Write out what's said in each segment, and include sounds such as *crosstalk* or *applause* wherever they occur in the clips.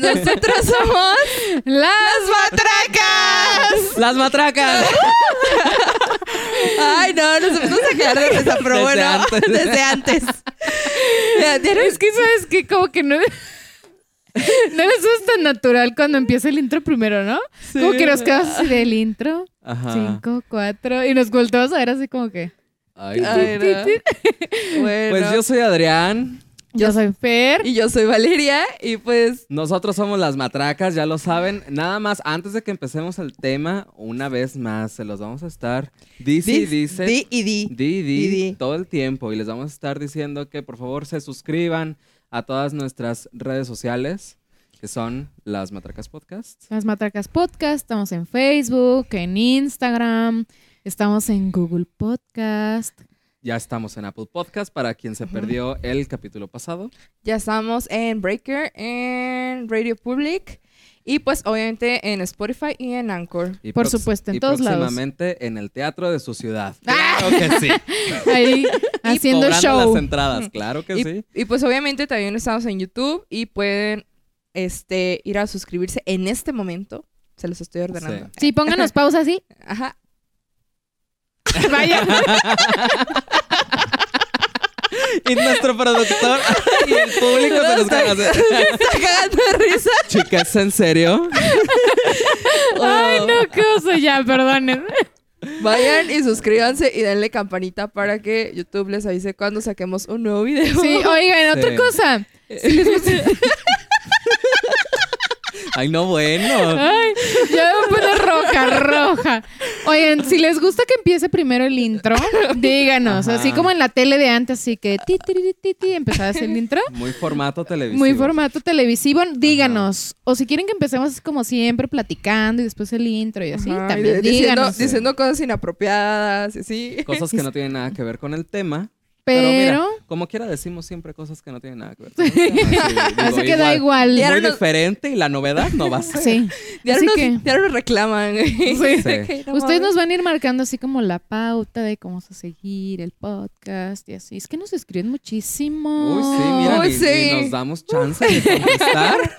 Pues *laughs* nosotros somos ¡Las matracas. ¡Las matracas! *laughs* Ay, no, nos empezamos a quedar de risa, pero Desde bueno, antes. *laughs* desde antes. Es que sabes que como que no... No les es tan natural cuando empieza el intro primero, ¿no? Como que nos quedamos así del intro. Ajá. Cinco, cuatro. Y nos volteamos a ver así como que. Ay, Ay, no. no. Bueno, Pues yo soy Adrián. Yo soy Fer. y yo soy Valeria y pues Nosotros somos las matracas, ya lo saben. Nada más, antes de que empecemos el tema, una vez más, se los vamos a estar. Dice y dice. di y di. Di, di, Y di. todo el tiempo. Y les vamos a estar diciendo que por favor se suscriban a todas nuestras redes sociales, que son las Matracas Podcast. Las Matracas Podcast. Estamos en Facebook, en Instagram. Estamos en Google Podcast. Ya estamos en Apple Podcast para quien se perdió el capítulo pasado. Ya estamos en Breaker, en Radio Public y pues obviamente en Spotify y en Anchor. Y Por supuesto, en y todos lados. próximamente en el teatro de su ciudad. *laughs* ¡Ah! Claro que sí. *laughs* Ahí haciendo Cobrando show. las entradas, claro que Y, sí. y, pues obviamente también estamos en YouTube y pueden este, ir a suscribirse en este momento. Se los estoy ordenando. Sí, pónganos pausa así. Ajá. *laughs* Vaya. Y nuestro productor y el público se nos caga. Está cagando de risa. Chicas, ¿en serio? Ay, no, qué oso. Ya, perdonen. Vayan y suscríbanse y denle campanita para que YouTube les avise cuando saquemos un nuevo video. Sí, oigan, otra Sí. cosa. Si les gusta- Ay, no, bueno. Ay, ya me pone roja, roja. Oigan, si les gusta que empiece primero el intro, díganos. Ajá. Así como en la tele de antes, así que ti, ti, ti, ti, el intro. Muy formato televisivo. Muy formato televisivo, díganos. O si quieren que empecemos así como siempre, platicando y después el intro y así, Ajá, también diciendo, díganos. diciendo cosas inapropiadas y así. Cosas que no *laughs* tienen nada que ver con el tema. Pero, mira, como quiera decimos siempre cosas que no tienen nada que ver. *laughs* Sí, así digo, que da igual. Y Muy diferente y la novedad no va a ser. Sí. Así nos, que *laughs* ya nos reclaman. Sí. *laughs* Que no ustedes nos van a ir marcando así como la pauta de cómo a seguir el podcast y así. Es que nos escriben muchísimo. Uy, sí, mira, Uy, ni nos damos chance de contestar.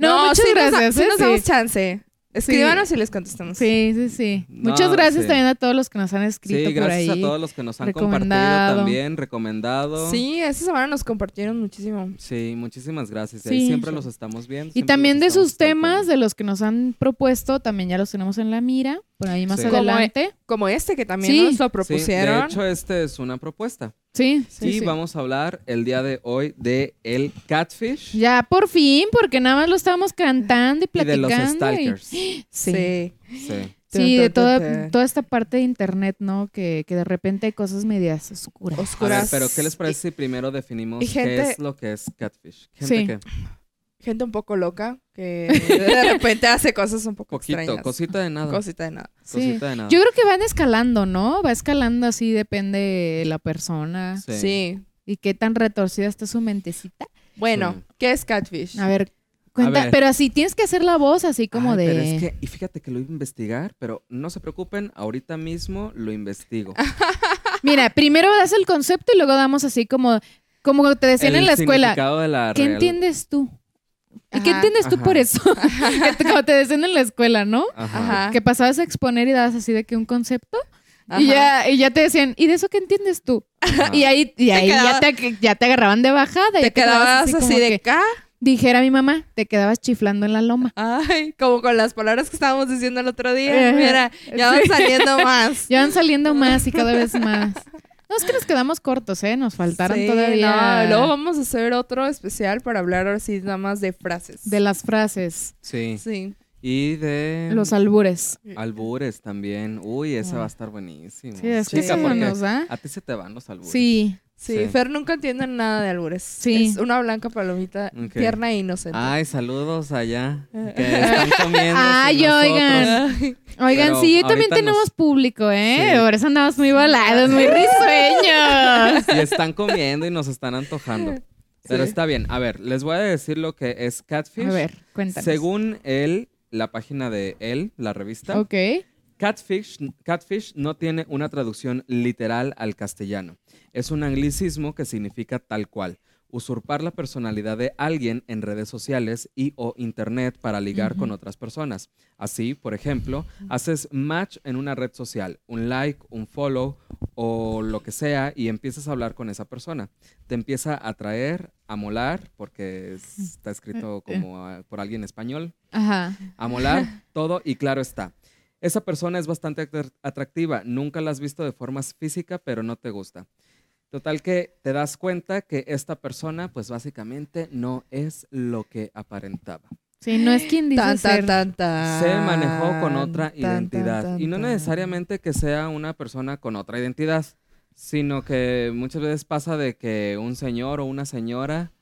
No, muchas sí nos da- gracias. sí ¿eh? nos damos chance. Escríbanos y les contestamos. Sí, sí, sí. No, Muchas gracias sí. también a todos los que nos han escrito Sí, por gracias ahí. a todos los que nos han compartido también, recomendado. Sí, esta semana nos compartieron muchísimo. Sí, muchísimas gracias. Ahí siempre los estamos viendo. Y también de sus temas, tratando. de los que nos han propuesto, también ya los tenemos en la mira, por ahí más Sí. Como, adelante. Como este que también Sí. nos lo Sí, propusieron. de hecho, este es una propuesta. Sí, Sí, sí, sí. vamos a hablar el día de hoy de el catfish Ya por fin, porque nada más lo estábamos cantando y y de los platicando. y- stalkers. *gasps* Sí. sí. Sí. Sí, de toda, toda esta parte de internet, ¿no? Que, que de repente hay cosas medias oscuras. A ver, Oscuras. pero ¿qué les parece si primero definimos gente- qué es lo que es catfish? Gente Sí. que Gente un poco loca que de repente hace cosas un poco poquito, extrañas. cosita de nada. Cosita de nada. Sí. Cosita de nada. Yo creo que van escalando, ¿no? Va escalando así, depende de la persona. Sí. Sí. Y qué tan retorcida está su mentecita. Bueno, Sí. ¿qué es catfish? A ver, cuenta, ver. pero así tienes que hacer la voz así como Ay, de... Pero es que, y fíjate que lo iba a investigar, pero no se preocupen, ahorita mismo lo investigo. *laughs* Mira, primero das el concepto y luego damos así como, como te decían El en la escuela. de la ¿Qué real- entiendes tú? ¿Y qué Ajá. entiendes tú Ajá. por eso? *laughs* Te- como te decían en la escuela, ¿no? Ajá. Ajá. Que pasabas a exponer y dabas así de que un concepto Ajá. y ya, y ya te decían, ¿y de eso qué entiendes tú? Ajá. Y ahí, y ahí quedaba- ya, te, ya te agarraban de bajada. y Te quedabas así, de acá. Dijera mi mamá, te quedabas chiflando en la loma. Ay, como con las palabras que estábamos diciendo el otro día. Ajá. Mira, ya van Sí. saliendo más. *laughs* Ya van saliendo más y cada vez más. No, es que nos quedamos cortos, ¿eh? Nos faltaron Sí, todavía no, luego vamos a hacer otro especial para hablar ahora sí nada más de frases. de las frases, Sí. Sí. Y de los albures. albures también. Uy, ese Ah. va a estar buenísimo. Sí, es que Chica, porque nos da. a ti se te van los albures. Sí, Sí, Sí. Fer nunca entiende nada de albures. Sí. Es una blanca palomita, tierna e inocente. Ay, saludos allá. Que están comiendo. *laughs* Ay, nosotros. oigan. Oigan, Pero sí, también tenemos nos- público, ¿eh? Sí. Por eso andamos muy volados, muy *laughs* risueños. Y están comiendo y nos están antojando. Pero Sí. está bien. A ver, les voy a decir lo que es catfish. A ver, cuéntanos. Según él, la página de él, la revista, Ok. Catfish, catfish no tiene una traducción literal al castellano. Es un anglicismo que significa tal cual. usurpar la personalidad de alguien en redes sociales y o internet para ligar con Ujú. otras personas. Así, por ejemplo, haces match en una red social, un like, un follow o lo que sea y empiezas a hablar con esa persona. Te empieza a atraer, a molar, porque es- está escrito como ah, por alguien español, Ajá. a molar, *laughs* todo y claro está. Esa persona es bastante atrac- atractiva, nunca la has visto de forma física, pero no te gusta. Total que te das cuenta que esta persona, pues básicamente no es lo que aparentaba. Sí, no es quien dice Tan, ser. tan, tan. Se manejó con otra Tan, identidad. tan, y no necesariamente que sea una persona con otra identidad, sino que muchas veces pasa de que un señor o una señora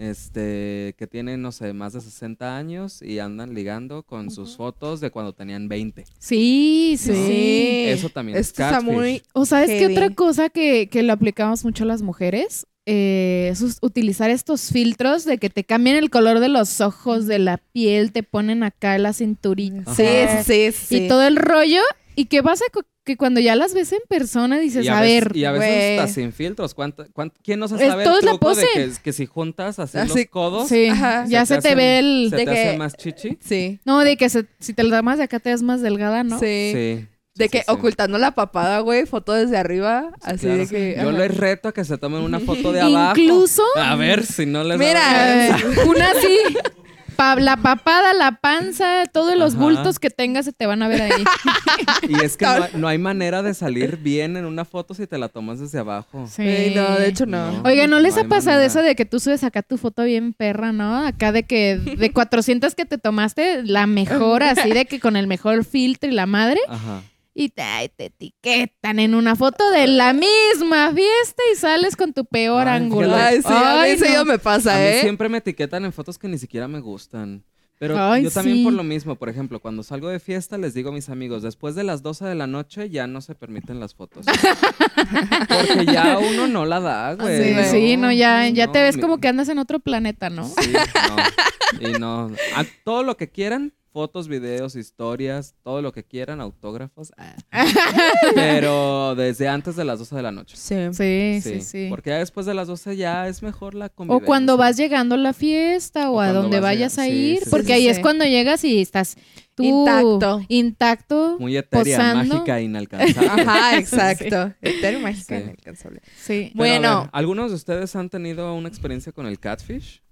este, que tienen, no sé, más de 60 años y andan ligando con sus fotos de cuando tenían 20. Sí, sí. Eso también es está muy... O sabes qué otra cosa que, que lo aplicamos mucho las mujeres Eh, es us- utilizar estos filtros de que te cambian el color de los ojos, de la piel, te ponen acá la cinturita Sí, sí, sí. y todo el rollo. ¿Y qué pasa cu- que cuando ya las ves en persona dices, Y a, a, veces, ver, y a veces güey. hasta sin filtros. ¿Cuánta- cuán- quién no se sabe todo el es la truco de pose. que, que si juntas así Así, los codos, sí, Ajá. ya Se te hacen- ve el... se de te hace que- más chichi? Sí. No, de que se- si te lo das más de acá te ves más delgada, ¿no? Sí. Sí. De sí, que sí, sí. ocultando la papada, güey, foto desde arriba, así Claro. de que... Yo ajá. les reto a que se tomen una foto de abajo. Incluso, A ver si no les Mira, *laughs* una así, pa- la papada, la panza, todos los Ajá. bultos que tengas se te van a ver ahí. *laughs* Y es que no, hay- no hay manera de salir bien en una foto si te la tomas desde abajo. Sí. No, de hecho no. No. Oiga, ¿no les No ha pasado manera. eso de que tú subes acá tu foto bien perra, ¿no? Acá de que de 400 que te tomaste, la mejor, así de que con el mejor filtro y la madre, Ajá. Y te, ay, te etiquetan en una foto de la misma fiesta y sales con tu peor Ay, ángulo. Ay, sí, a mí Ay, eso no. ya me pasa, A mí ¿eh? siempre me etiquetan en fotos que ni siquiera me gustan. Pero Ay, yo también sí. por lo mismo, por ejemplo, cuando salgo de fiesta les digo a mis amigos, después de las 12 de la noche ya no se permiten las fotos. *laughs* Porque ya uno no la da, güey. Sí, sí, no, ya, ya te ves como que andas en otro planeta, ¿no? Sí, no. Y no. A- todo lo que quieran, fotos, videos, historias, todo lo que quieran, autógrafos. ah. *laughs* Pero desde antes de las 12 de la noche. Sí. Sí, sí, sí. Porque ya después de las 12 ya es mejor la O convivencia. cuando vas llegando a la fiesta o, O a donde vas vayas a llegando, ir, sí, sí, porque sí, ahí sí. es cuando llegas y estás tú Intacto. intacto. Muy etérea, posando. mágica, inalcanzable. Ajá, *laughs* exacto. Etéreo mágica Sí. inalcanzable. Sí. Pero, Bueno. ver, ¿algunos de ustedes han tenido una experiencia con el catfish?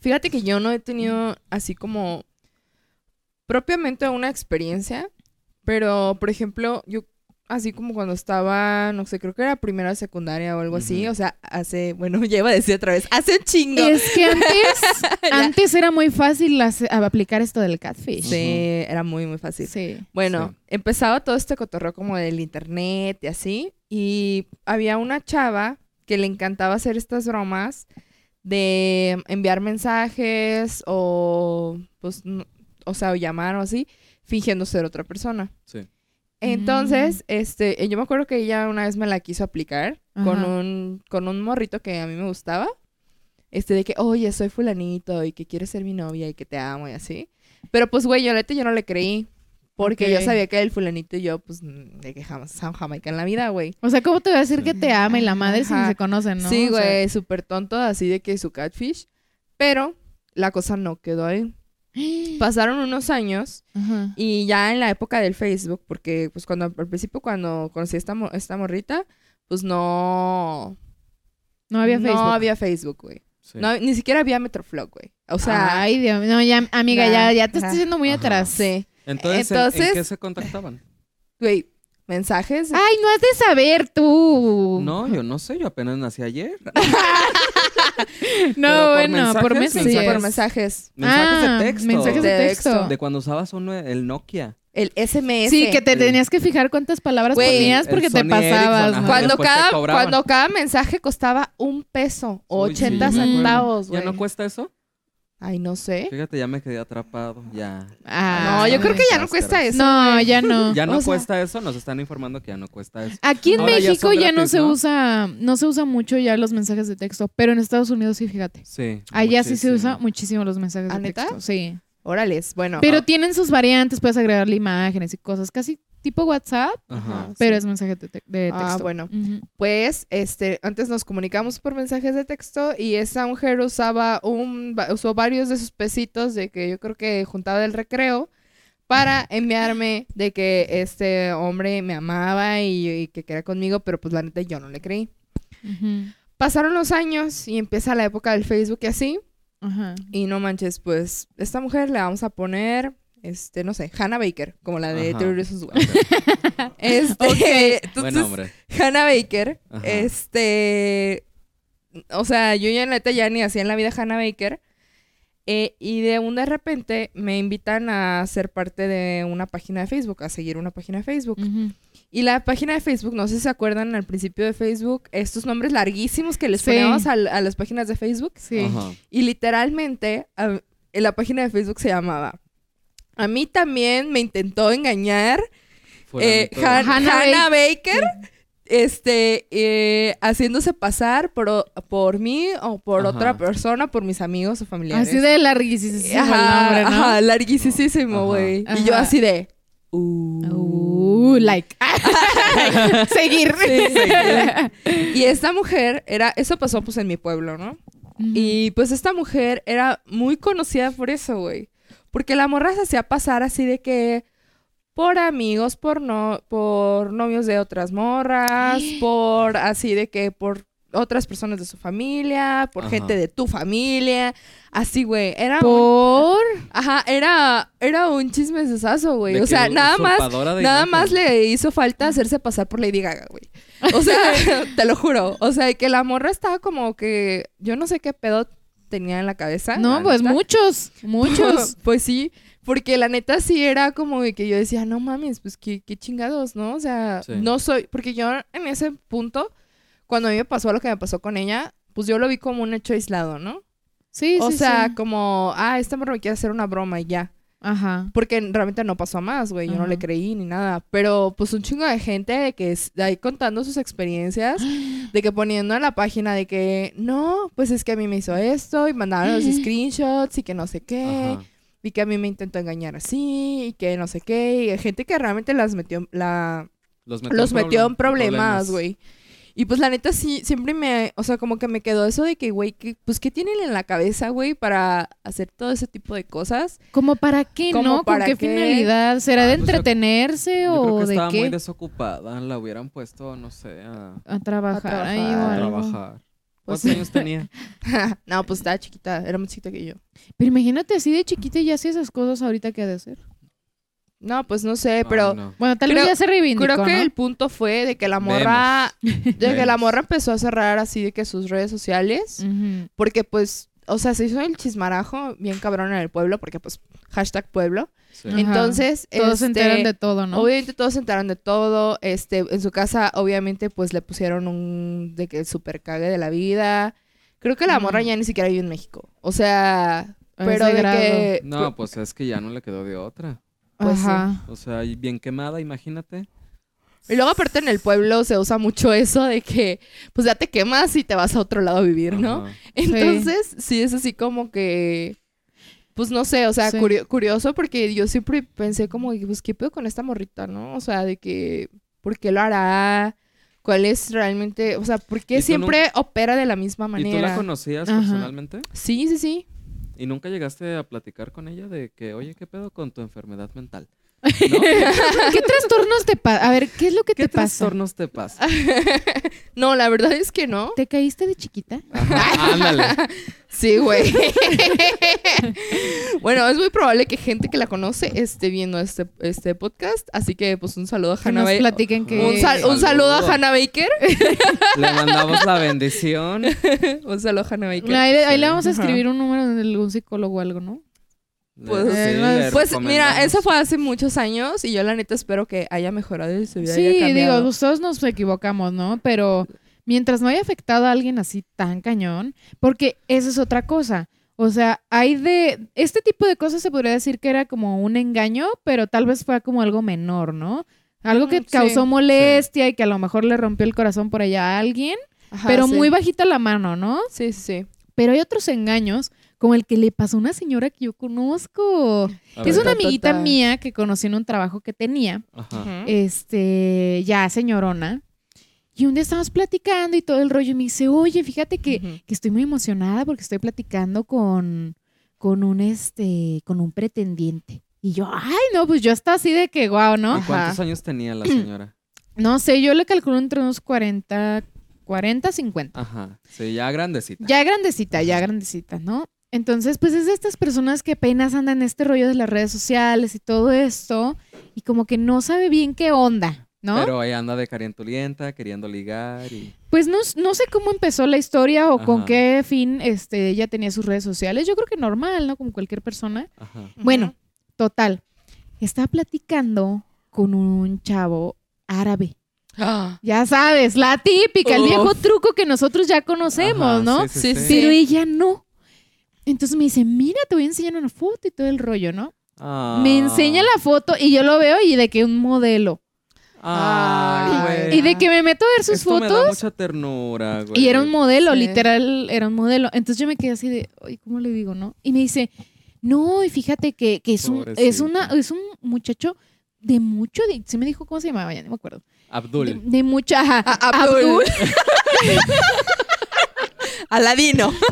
Fíjate que yo no he tenido así como propiamente una experiencia, pero por ejemplo, yo así como cuando estaba, no sé, creo que era primera secundaria o algo así, o sea, hace, bueno, *laughs* ya iba a decir otra vez, hace un chingo. Es que *laughs* antes, antes era muy fácil hace- a- aplicar esto del catfish. Sí, era muy, muy fácil. Sí. Bueno, Sí. empezaba todo este cotorreo como del internet y así. Y había una chava que le encantaba hacer estas bromas de enviar mensajes o, pues, no- o sea, o llamar o así, fingiendo ser otra persona. Sí. Entonces, este, yo me acuerdo que ella una vez me la quiso aplicar con un, con un morrito que a mí me gustaba. Este, de que, oye, soy fulanito y que quieres ser mi novia y que te amo y así. Pero pues, güey, yo neta yo no le creí. Porque yo sabía que el fulanito y yo, pues, mm, de que jamás, jam- jamaica en la vida, güey. O sea, ¿cómo te va a decir que te ama y la madre si ni Ajá. se conocen, no? Sí, O sea, güey, súper tonto, así de que su catfish. Pero la cosa no quedó ahí. *gasps* Pasaron unos años Ajá. y ya en la época del Facebook, porque pues cuando al principio cuando conocí a esta, esta morrita, pues no... No había Facebook. No había Facebook, güey. sí. No, ni siquiera había Metroflog, güey. O sea, Ay, Dios. No, ya, amiga, Ya, ya, ya te ajá. estás yendo muy Ajá. atrás. sí. Entonces, ¿en- ¿en, entonces- qué se contactaban? Güey, mensajes. Ay, no has de saber tú. No, yo no sé, yo apenas nací ayer. *laughs* No, por bueno, por mensajes, sí, por mensajes. Mensajes Ah, de texto. mensajes de De texto. De cuando usabas uno, el Nokia. El SMS. Sí, que te tenías que fijar cuántas palabras ponías porque te pasabas. Cuando te cada, cuando cada mensaje costaba un peso o Uy, sí, 80 yo me acuerdo. centavos. ¿Ya no cuesta eso? Ay, no sé. Fíjate, ya me quedé atrapado. Ya. Ah, No, yo creo que ya no cuesta eso. No, ya no. *laughs* Ya no O sea- cuesta eso, nos están informando que ya no cuesta eso. Aquí en Ahora México ya, no se ¿no? usa, no se usa mucho ya los mensajes de texto, pero en Estados Unidos sí, fíjate. Sí. Allá sí se usa muchísimo los mensajes ¿Ah, de neta? texto. Sí. Órales, bueno. Pero tienen sus variantes, puedes agregarle imágenes y cosas. Casi tipo WhatsApp, Ajá. pero sí. es mensaje de, te- de texto. Ah, bueno. Pues, este, antes nos comunicamos por mensajes de texto y esa mujer usaba un, usó varios de sus pesitos de que yo creo que juntaba del recreo para enviarme de que este hombre me amaba y, y que quería conmigo, pero pues la neta yo no le creí. Pasaron los años y empieza la época del Facebook y así, Ajá. y no manches, pues, esta mujer le vamos a poner, este, no sé, Hannah Baker, como la de Why. *laughs* Este, Buen entonces, nombre. Hannah Baker, Ajá. este, o sea, yo ya neta ya ni hacía en la vida Hannah Baker, eh, y de un de repente me invitan a ser parte de una página de Facebook, a seguir una página de Facebook. Y la página de Facebook, no sé si se acuerdan al principio de Facebook, estos nombres larguísimos que les Sí. poníamos a, las páginas de Facebook. Sí. Ajá. Y literalmente, a- en la página de Facebook se llamaba. A mí también me intentó engañar eh. Han- Hannah Hannah Baker, este, eh, haciéndose pasar por, por mí o por Ajá. otra persona, por mis amigos o familiares. Así de larguísimo Ajá, nombre, ¿no? ajá, larguísimo, güey. Y yo así de... Uh. Uh, like. *laughs* Seguir. Y esta mujer era, eso pasó pues en mi pueblo, ¿no? Y pues esta mujer era muy conocida por eso, güey. Porque la morra se hacía pasar así de que por amigos, por no, por novios de otras morras, *gasps* por así de que por otras personas de su familia, por Ajá. gente de tu familia, así, güey. Era un, Por. ajá, era, era un chismesazo, güey. O sea, nada más, nada imagen. más le hizo falta hacerse pasar por Lady Gaga, güey. O sea, *laughs* te lo juro. O sea, que la morra estaba como que yo no sé qué pedo tenía en la cabeza. No, la pues neta. muchos. *laughs* Muchos. *laughs* pues sí, porque la neta sí era como de que yo decía, no mames, pues qué, qué chingados, ¿no? O sea, Sí. no soy, porque yo en ese punto, cuando a mí me pasó lo que me pasó con ella, pues yo lo vi como un hecho aislado, ¿no? Sí, o sí, sea, sí. como, ah, esta morra me quiere hacer una broma y ya. Ajá. Porque realmente no pasó a más, güey. Yo no le creí ni nada. Pero pues un chingo de gente de que es de ahí contando sus experiencias, *gasps* de que poniendo en la página de que no, pues es que a mí me hizo esto y mandaron los *gasps* screenshots y que no sé qué. Ajá. Y que a mí me intentó engañar así y que no sé qué. Y gente que realmente las metió, la, Los metió, los en metió en problem- problemas, güey. Y pues la neta sí, siempre me, o sea, como que me quedó eso de que, güey, que, pues qué tienen en la cabeza, güey, para hacer todo ese tipo de cosas. ¿Como para qué, ¿Como no? para ¿Con qué, qué? finalidad? ¿Será Ah, de pues entretenerse Yo creo o que de estaba muy qué? desocupada. La hubieran puesto, no sé, a, A trabajar, A ahí o trabajar. a algo. trabajar. ¿Cuántos años tenía? *laughs* *laughs* no, pues estaba chiquita, era más chiquita que yo. Pero imagínate así de chiquita y ya hacía esas cosas ahorita que ha de hacer. No, pues no sé, pero no. Bueno, tal Creo- vez ya se reivindicó, creo que ¿no? el punto fue de que la morra, *laughs* de que la morra empezó a cerrar así de que sus redes sociales, porque pues, o sea, se hizo el chismarajo bien cabrón en el pueblo, porque pues, hashtag pueblo. Sí. Entonces, Todos se este, enteran de todo, ¿no? Obviamente todos se enteraron de todo. Este, en su casa, obviamente, pues le pusieron un de que super cague de la vida. Creo que la Mm. morra ya ni siquiera vive en México. O sea, pero de grado. que. No, pues es que ya no le quedó de otra. Pues sí. Ajá. O sea, bien quemada, imagínate. Y luego, aparte, en el pueblo se usa mucho eso de que, pues ya te quemas y te vas a otro lado a vivir, ¿no? Ajá. *laughs* Entonces, sí. es así como que. Pues no sé, o sea, Sí. curio- curioso porque yo siempre pensé como, pues, ¿qué pedo con esta morrita, no? O sea, de que, ¿por qué lo hará? ¿Cuál es realmente, o sea, por ¿Y qué siempre opera de la misma ¿Y tú la manera? conocías Ajá. personalmente? Sí, sí, sí. ¿Y nunca llegaste a platicar con ella de que, oye, ¿qué pedo con tu enfermedad mental? ¿No? *laughs* *laughs* ¿Qué trastornos te pasa? A ver, ¿qué es lo que ¿Qué te pasa? trastornos te pasa? *laughs* No, la verdad es que no. ¿Te caíste de chiquita? Ajá, ándale. Sí, güey. bueno, es muy probable que gente que la conoce esté viendo este, este podcast. Así que, pues, un saludo a Hannah Baker. platiquen que... Un, sal- un Saludo. a Hannah Baker. Le mandamos la bendición. un saludo a Hannah Baker. Ahí, ahí Sí. le vamos a Ajá. escribir un número de algún psicólogo o algo, ¿no? Pues, sí, le Pues mira, eso fue hace muchos años y yo la neta espero que haya mejorado y su vida Sí, haya digo, pues todos nos equivocamos, ¿no? Pero mientras no haya afectado a alguien así tan cañón, porque esa es otra cosa. O sea, hay de... Este tipo de cosas se podría decir que era como un engaño, pero tal vez fue como algo menor, ¿no? Algo que Mm, sí. causó molestia y que a lo mejor le rompió el corazón por allá a alguien, Ajá, pero sí. muy bajita la mano, ¿no? Sí, sí, sí. Pero hay otros engaños como el que le pasó a una señora que yo conozco. Es una Ta, ta, amiguita ta. mía que conocí en un trabajo que tenía, Ajá. este, ya señorona. Y un día estábamos platicando y todo el rollo y me dice, oye, fíjate que, que estoy muy emocionada porque estoy platicando con, con un este, con un pretendiente. Y yo, ay, no, pues yo estaba así de que guau, ¿no? ¿Y cuántos Ajá. años tenía la señora? *clears throat* No sé, yo le calculo entre unos 40, 40, 50. Ajá. Sí, ya grandecita. Ya grandecita, ya grandecita, ¿no? Entonces, pues es de estas personas que apenas andan en este rollo de las redes sociales y todo esto, y como que no sabe bien qué onda, ¿no? Pero ella anda de carientolienta, queriendo ligar y... Pues no, no sé cómo empezó la historia o con qué fin este, ella tenía sus redes sociales. Yo creo que normal, ¿no? Como cualquier persona. Ajá. Bueno, total. Estaba platicando con un chavo árabe. Ah, Ya sabes, la típica, el Uf. viejo truco que nosotros ya conocemos, Ajá, ¿no? sí, sí, Sí, sí. Pero ella no. Entonces me dice, mira, te voy a enseñar una foto y todo el rollo, ¿no? Ah. Me enseña la foto y yo lo veo y de que un modelo. Güey. Y de que me meto a ver sus Esto me da fotos mucha ternura, güey. y era un modelo, Sí. literal, era un modelo. Entonces yo me quedé así de, ay, ¿cómo le digo, no? Y me dice, no, y fíjate que, que es, un, es, una, es un muchacho de mucho, di- se me dijo cómo se llamaba, ya no me acuerdo. De, Abdul. de mucha, ajá, Ah, Abdul. *laughs* Aladino. *laughs*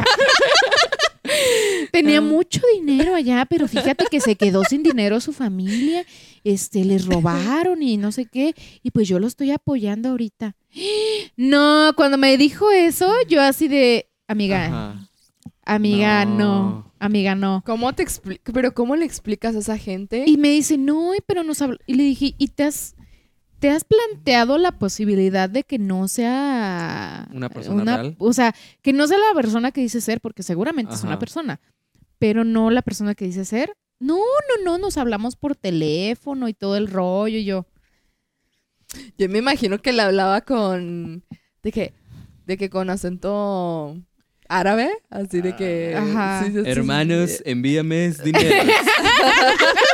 Tenía Ah. mucho dinero allá, pero fíjate que se quedó sin dinero su familia, este, les robaron y no sé qué, y pues yo lo estoy apoyando ahorita. No, cuando me dijo eso, yo así de, amiga, Ajá. amiga, no. No. amiga, no. ¿Cómo te expli- Pero ¿cómo le explicas a esa gente? Y me dice, no, y pero nos habló. Y le dije, ¿y te has, te has planteado la posibilidad de que no sea ¿Una persona real? O sea, que no sea la persona que dice ser, porque seguramente es una persona, pero no la persona que dice ser. No, no, no, nos hablamos por teléfono y todo el rollo. Y yo, Yo me imagino que le hablaba con. ¿De qué? De que con acento árabe. Así de que. Ajá. sí, sí, sí, Hermanos, sí. envíame *laughs* dinero.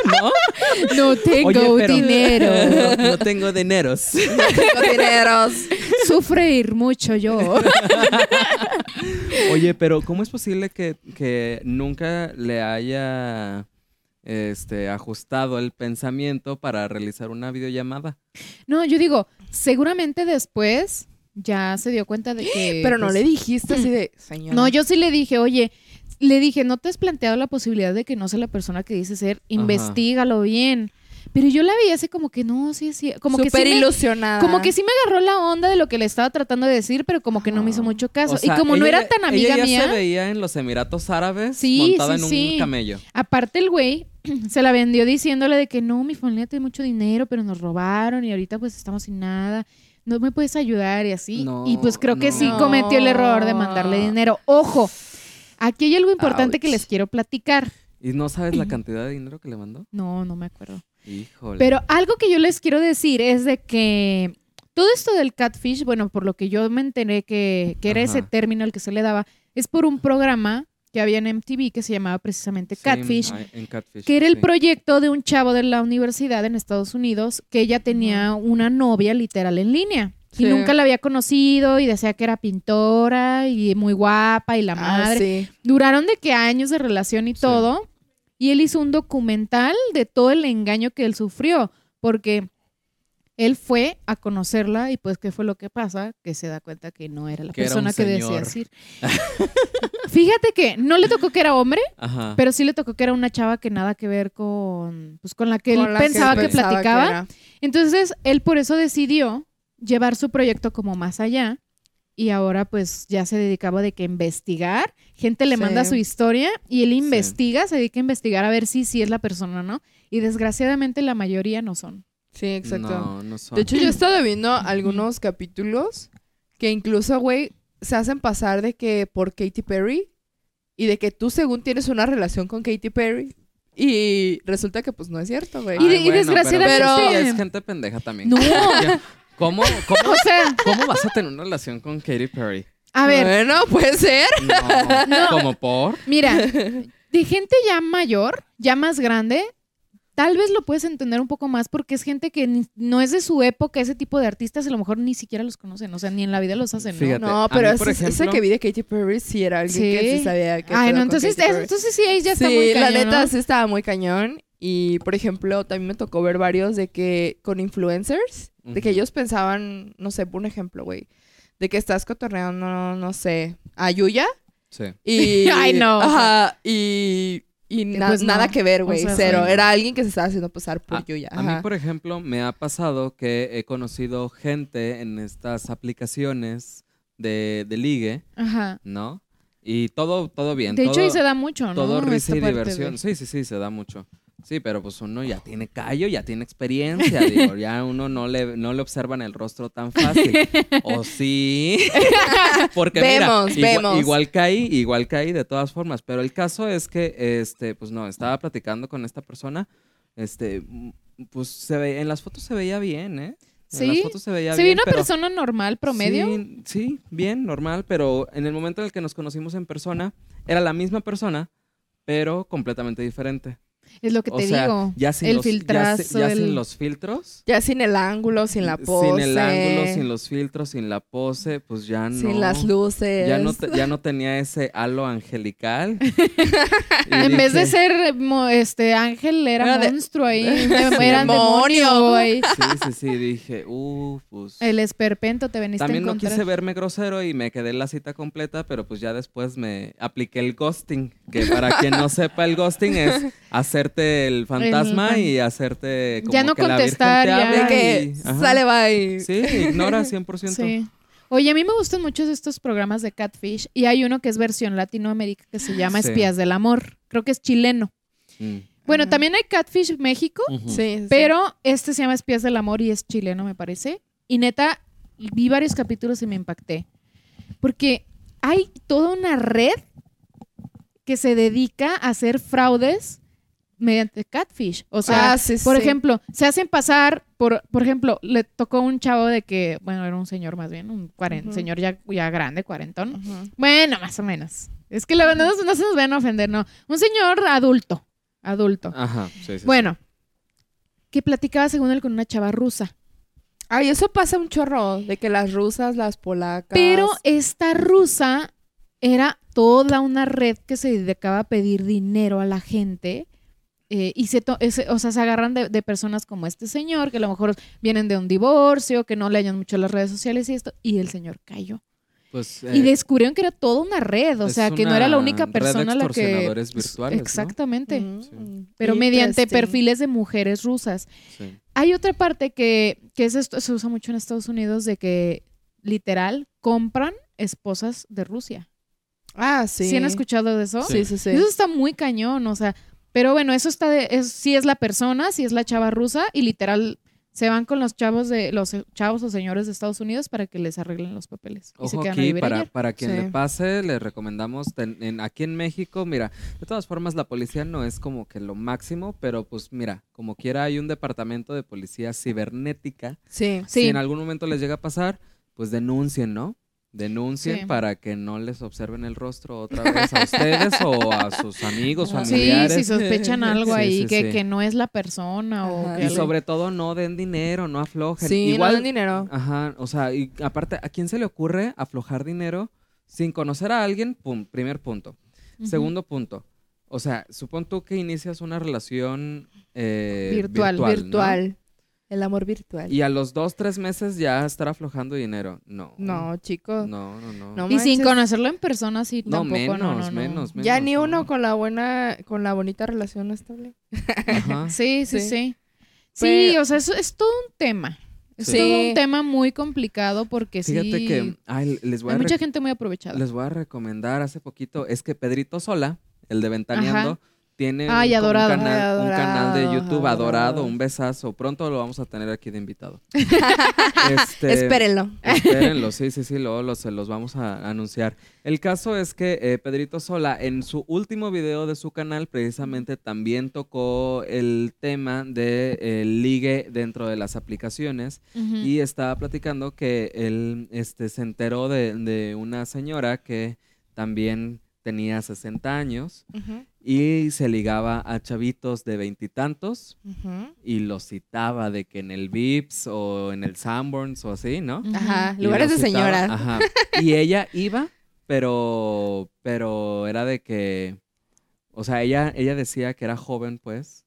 ¿No? no tengo Oye, pero- dinero. No, *laughs* no tengo dineros. Tengo dineros. Sufrir mucho yo. *laughs* Oye, pero ¿cómo es posible que, que nunca le haya este, ajustado el pensamiento para realizar una videollamada? No, yo digo, seguramente después ya se dio cuenta de que... Pero no pues, le dijiste así de. *clears throat* Señora. No, yo sí le dije, oye, le dije, ¿no te has planteado la posibilidad de que no sea la persona que dice ser? Investígalo bien. Pero yo la veía así como que no, sí, sí, como que sí me- ilusionada. como que sí me agarró la onda de lo que le estaba tratando de decir, pero como que no me hizo mucho caso. O sea, y como no era tan amiga ella ya mía, se veía en los Emiratos Árabes Sí, montada sí, en un sí. camello. aparte el güey *clears throat* se la vendió diciéndole de que no, mi familia tiene mucho dinero, pero nos robaron y ahorita pues estamos sin nada. No me puedes ayudar y así. No, y pues creo que sí cometió el error de mandarle dinero. Ojo, aquí hay algo importante que les quiero platicar. ¿Y no sabes la cantidad de dinero que le mandó? No, no me acuerdo. Híjole. Pero algo que yo les quiero decir es de que todo esto del catfish, bueno, por lo que yo me enteré que, que era ese término el que se le daba, es por un programa que había en MTV que se llamaba precisamente Catfish, en- en Catfish, que era el sí. proyecto de un chavo de la universidad en Estados Unidos que ella tenía una novia literal en línea. Sí. Y nunca la había conocido y decía que era pintora y muy guapa y la Ah, madre. Duraron de que años de relación y todo. Y él hizo un documental de todo el engaño que él sufrió. Porque él fue a conocerla y pues, ¿qué fue lo que pasa? Que se da cuenta que no era la Que persona que decía señor. decir. *laughs* Fíjate que no le tocó que era hombre, Ajá. pero sí le tocó que era una chava que nada que ver con, pues, con la que Con él la pensaba que, pensaba platicaba. Entonces, él por eso decidió llevar su proyecto como más allá y ahora pues ya se dedicaba de que investigar, gente le Sí. manda su historia y él investiga, se dedica a investigar a ver si sí es la persona o no y desgraciadamente la mayoría no son. Sí, exacto. No, no son. De hecho, yo he estado viendo algunos capítulos que incluso, güey, se hacen pasar de que por Katy Perry y de que tú según tienes una relación con Katy Perry y resulta que pues no es cierto, güey. Y desgraciadamente- Pero, ya es gente pendeja también. No. ¿Cómo, cómo, O sea, ¿Cómo vas a tener una relación con Katy Perry? a ver, Bueno, puede ser. No, No. ¿Como por? mira, de gente ya mayor, ya más grande, tal vez lo puedes entender un poco más porque es gente que ni- no es de su época, ese tipo de artistas, a lo mejor ni siquiera los conocen, o sea, ni en la vida los hacen, ¿no? Fíjate, No, pero mí, por ese, que vi de Katy Perry sí era alguien que Sí. sabía que Ay, no, entonces, entonces sí, ahí ya está sí, muy la cañón, neta ¿no? sí estaba muy cañón. Y, por ejemplo, también me tocó ver varios de que con influencers, de que ellos pensaban, no sé, por un ejemplo, güey, de que estás cotorreando, no sé, a Yuya Sí. y... *laughs* Ay, no. Ajá, y... Y na- pues no, nada que ver, o güey, sea, cero. sí. Era alguien que se estaba haciendo pasar por A, Yuya. a mí, ajá. por ejemplo, me ha pasado que he conocido gente en estas aplicaciones de, de ligue, Ajá. ¿no? Y todo, todo bien. De hecho, todo, ahí se da mucho, ¿no? todo risa Esta y diversión. de- Sí, sí, sí, se da mucho. Sí, pero pues uno ya tiene callo, ya tiene experiencia, digo, *laughs* ya uno no le, no le observan el rostro tan fácil. ¿O sí? *laughs* Porque Vemos, mira, igua- vemos. igual caí, igual caí de todas formas, pero el caso es que, este, pues no, estaba platicando con esta persona, este, pues se ve, en las fotos se veía bien, ¿eh? En las Sí, fotos se veía ¿Se ve bien, una pero- persona normal, promedio? Sí, sí, bien, normal, pero en el momento en el que nos conocimos en persona, era la misma persona, pero completamente diferente. Es lo que o te sea, digo. ya sin el los, ya si- filtrazo, ya el- sin los filtros. Ya sin el ángulo, sin la pose. Sin el ángulo, sin los filtros, sin la pose, pues ya no. sin las luces. Ya no, te- ya no tenía ese halo angelical. *laughs* En vez de ser este ángel, era Era de- monstruo ahí. *laughs* Era demonio ahí. Sí, sí, sí, dije, uh, pues. El esperpento te veniste También a no encontrar. quise verme grosero y me quedé en la cita completa, pero pues ya después me apliqué el ghosting, que para quien no sepa el ghosting es hacerte el fantasma fan- y hacerte como Ya no que la Virgen contestar, te ya. habla y- sale, bye. Sí, ignora 100%. Sí. Oye, a mí me gustan mucho estos programas de Catfish y hay uno que es versión Latinoamérica que se llama Sí. Espías del Amor. Creo que es chileno. Mm. Bueno, Ajá. también hay Catfish México. Sí, sí. pero este se llama Espías del Amor y es chileno, me parece. Y neta, vi varios capítulos y me impacté. Porque hay toda una red que se dedica a hacer fraudes mediante catfish. O sea, Ah, sí, por sí. ejemplo, se hacen pasar por, por ejemplo, le tocó un chavo de que, bueno, era un señor más bien, un cuaren- Ujú. señor ya, ya grande, cuarentón. Bueno, más o menos. Es que la verdad no, no se nos vayan a ofender, no. Un señor adulto, adulto. Ajá, sí, sí. Bueno, que platicaba según él con una chava rusa. Ay, eso pasa un chorro, de que las rusas, las polacas. Pero esta rusa era toda una red que se dedicaba a pedir dinero a la gente. Eh, y se, o sea, se agarran de, de personas como este señor, que a lo mejor vienen de un divorcio, que no le hallan mucho las redes sociales y esto, y el señor cayó. Pues, y eh, descubrieron que era toda una red, o sea, que no era la única red de persona la que... virtuales, ¿no? Exactamente. Mm, Pero mediante interesting. perfiles de mujeres rusas. sí. Hay otra parte que, que es esto, se usa mucho en Estados Unidos de que literal compran esposas de Rusia. Ah, sí. ¿Sí, han escuchado de eso? Sí, sí, sí. Eso está muy cañón, o sea, pero bueno, eso está de, es, sí es la persona, sí es la chava rusa y literal se van con los chavos de los chavos o señores de Estados Unidos para que les arreglen los papeles y se Ojo quedan a aquí, vivir para, para quien Sí. le pase, les recomendamos, ten- en- aquí en México, mira, de todas formas la policía no es como que lo máximo, pero pues mira, como quiera hay un departamento de policía cibernética. Sí. Si Sí, en algún momento les llega a pasar, pues denuncien, ¿no? Denuncien Sí. para que no les observen el rostro otra vez a ustedes o a sus amigos, Sí, *laughs* sí, familiares. si sospechan algo Sí, ahí sí, que, sí. que no es la persona o que Y algo- sobre todo no den dinero, no aflojen. Sí, Igual, no dan dinero. Ajá, o sea, y aparte, ¿a quién se le ocurre aflojar dinero sin conocer a alguien? Pum, primer punto. Segundo punto. O sea, supón tú que inicias una relación eh, Virtual, virtual. El amor virtual. Y a los dos, tres meses ya estar aflojando dinero. No. No, chicos. No, no, no. No Y sin conocerlo en persona, sí, No, tampoco, menos, no, no, no. menos, menos. Ya ni no. uno con la buena, con la bonita relación estable. Ajá. *laughs* Sí, sí, Sí. sí. O sea, eso es todo un tema. Es Sí. todo un tema muy complicado porque Fíjate sí. que ay, les voy hay a mucha gente muy aprovechada. Les voy a recomendar hace poquito, es que Pedrito Sola, el de Ventaneando, Ajá. Tiene Ay, un, canal, Ay, un canal de YouTube adorado. adorado, un besazo. Pronto lo vamos a tener aquí de invitado. *laughs* Este, Espérenlo. Espérenlo, sí, sí, sí, luego los, se los vamos a anunciar. El caso es que eh, Pedrito Sola, en su último video de su canal, precisamente también tocó el tema de el ligue dentro de las aplicaciones y estaba platicando que él este, se enteró de, de una señora que también tenía 60 años y se ligaba a chavitos de veintitantos y los citaba de que en el Vips o en el Sanborns o así, ¿no? Ajá, Y lugares de los citaba- señora. Ajá. *laughs* Y ella iba, pero, pero era de que, o sea, ella, ella decía que era joven, pues,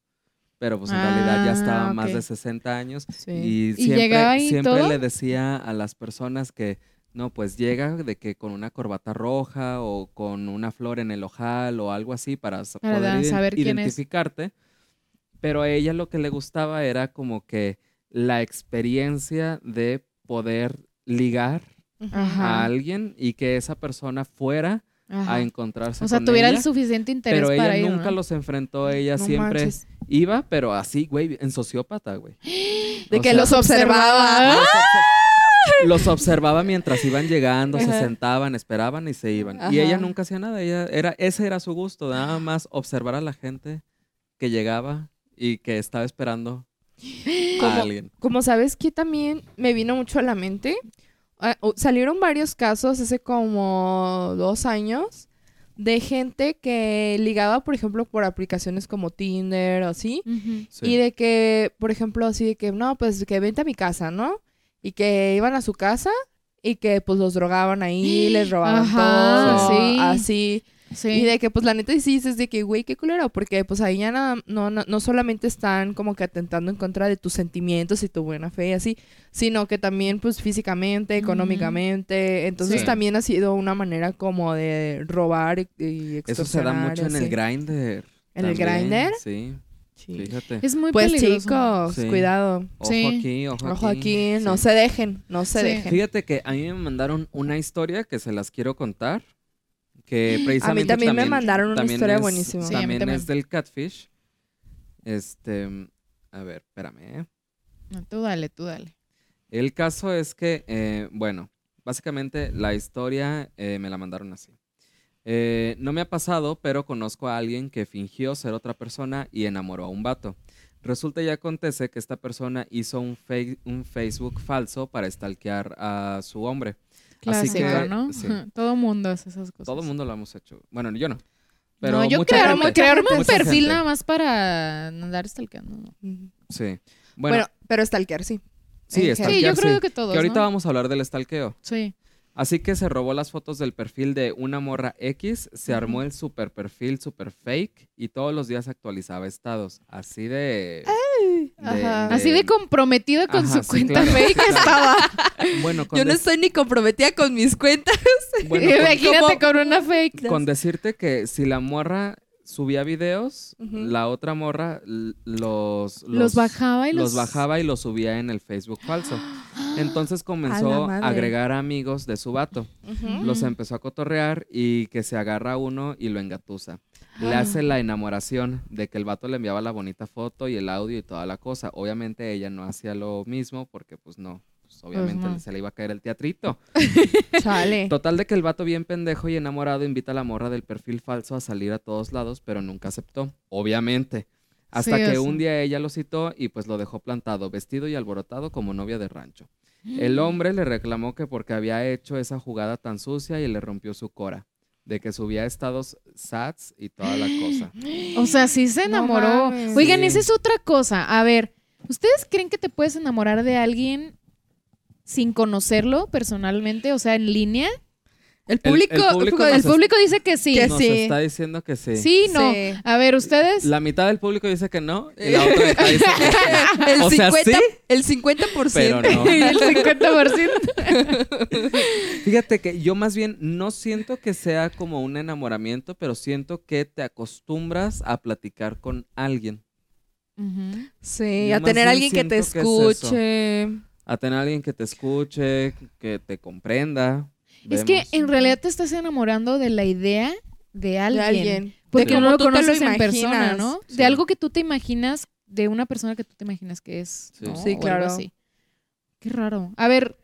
pero pues en realidad ya estaba Ah, más de 60 años Sí. y ¿Y siempre, siempre todo? le decía a las personas que, no, pues llega de que con una corbata roja o con una flor en el ojal o algo así para poder saber quién es. identificarte. Pero a ella lo que le gustaba era como que la experiencia de poder ligar. Ajá. a alguien y que esa persona fuera Ajá. a encontrarse O sea, con tuviera ella. el suficiente interés pero ella para ir, nunca ¿no? los enfrentó, ella No siempre manches. iba, pero así, güey, en sociópata, güey. *gasps* De O que sea, los observaba. Los, obse- los observaba mientras iban llegando, se sentaban, esperaban y se iban. Ajá. Y ella nunca hacía nada, ella era, ese era su gusto, nada más observar a la gente que llegaba y que estaba esperando a alguien. Como sabes que también me vino mucho a la mente, ah, salieron varios casos hace como dos años de gente que ligaba, por ejemplo, por aplicaciones como Tinder o así. Sí. y de que, por ejemplo, así de que, no, pues que vente a mi casa, ¿no? Y que iban a su casa y que pues los drogaban ahí, les *gasps* robaban Ajá, todo, sí. así. Sí. Y de que, pues, la neta sí dices de que, güey, qué culero, porque, pues, ahí ya nada, no, no, no solamente están como que atentando en contra de tus sentimientos y tu buena fe y así, sino que también, pues, físicamente, económicamente. Entonces, Sí. también ha sido una manera como de robar y, y Eso se da mucho en el grinder. ¿En el Grindr? Sí, Sí. fíjate. Es muy Pues, peligroso. chicos, Sí. cuidado. Ojo Sí. aquí, ojo, Ojo aquí, no se dejen, no se Sí. dejen. Fíjate que a mí me mandaron una historia que se las quiero contar. Que *gasps* precisamente también me mandaron una también historia es- buenísima. Sí, a mí también también. es del catfish. Este, a ver, espérame. ¿eh? No, tú dale, tú dale. El caso es que, eh, bueno, básicamente la historia eh, me la mandaron así. Eh, no me ha pasado, pero conozco a alguien que fingió ser otra persona y enamoró a un vato. Resulta y acontece que esta persona hizo un, un Facebook falso para stalkear a su hombre. Así Clásico, que, ¿no? sí. *laughs* Todo mundo hace esas cosas. Todo el mundo lo hemos hecho. Bueno, yo no. Pero no, yo mucha crearme, un perfil gente. nada más para andar stalkeando. Sí. Bueno, Bueno, pero stalkear, sí. sí, en Sí, stalkear, yo creo sí. que todos, Que ahorita ¿no? vamos a hablar del stalkeo. Sí. Así que se robó las fotos del perfil de una morra X, se armó el super perfil super fake y todos los días actualizaba estados. Así de. de- Ajá. Así de comprometida con Ajá, su sí, cuenta claro, fake claro. *laughs* estaba. Bueno, con, Yo no des- estoy ni comprometida con mis cuentas. bueno, *laughs* con- Imagínate con una fake. con decirte que si la morra subía videos, la otra morra los, Los, bajaba y los... los bajaba y los subía en el Facebook falso. *gasps* Entonces comenzó a agregar amigos de su vato. Los empezó a cotorrear y que se agarra uno y lo engatusa. Le Ah. hace la enamoración de que el vato le enviaba la bonita foto y el audio y toda la cosa. Obviamente ella no hacía lo mismo porque pues no, pues, obviamente se le iba a caer el teatrito. *laughs* Chale. Total de que el vato bien pendejo y enamorado invita a la morra del perfil falso a salir a todos lados, pero nunca aceptó. Obviamente. Hasta Sí, que un día ella lo citó y pues lo dejó plantado, vestido y alborotado como novia de rancho. *gasps* El hombre le reclamó que porque había hecho esa jugada tan sucia y le rompió su cora, de que subía estados sats y toda la cosa. *gasps* O sea, sí se enamoró. Oigan, Sí. esa es otra cosa. A ver, ¿ustedes creen que te puedes enamorar de alguien sin conocerlo personalmente? O sea, en línea. El público, el público el dice que sí. Que Nos sí. está diciendo que sí. Sí, no. Sí. A ver, ustedes. La mitad del público dice que no y la *laughs* otra mitad dice que sí. *laughs* el O sea, 50, sí, el 50%. pero no. *laughs* el 50%. Fíjate que yo más bien no siento que sea como un enamoramiento, pero siento que te acostumbras a platicar con alguien. Sí, Yo a tener alguien que te siento que es A tener alguien que te escuche, que te comprenda. Es que en realidad te estás enamorando de la idea de alguien. De alguien. Porque De no lo conoces en persona. ¿no? Sí. De algo que tú te imaginas, de una persona que tú te imaginas que es. Sí. ¿no? Sí, claro. así. Qué raro. A ver,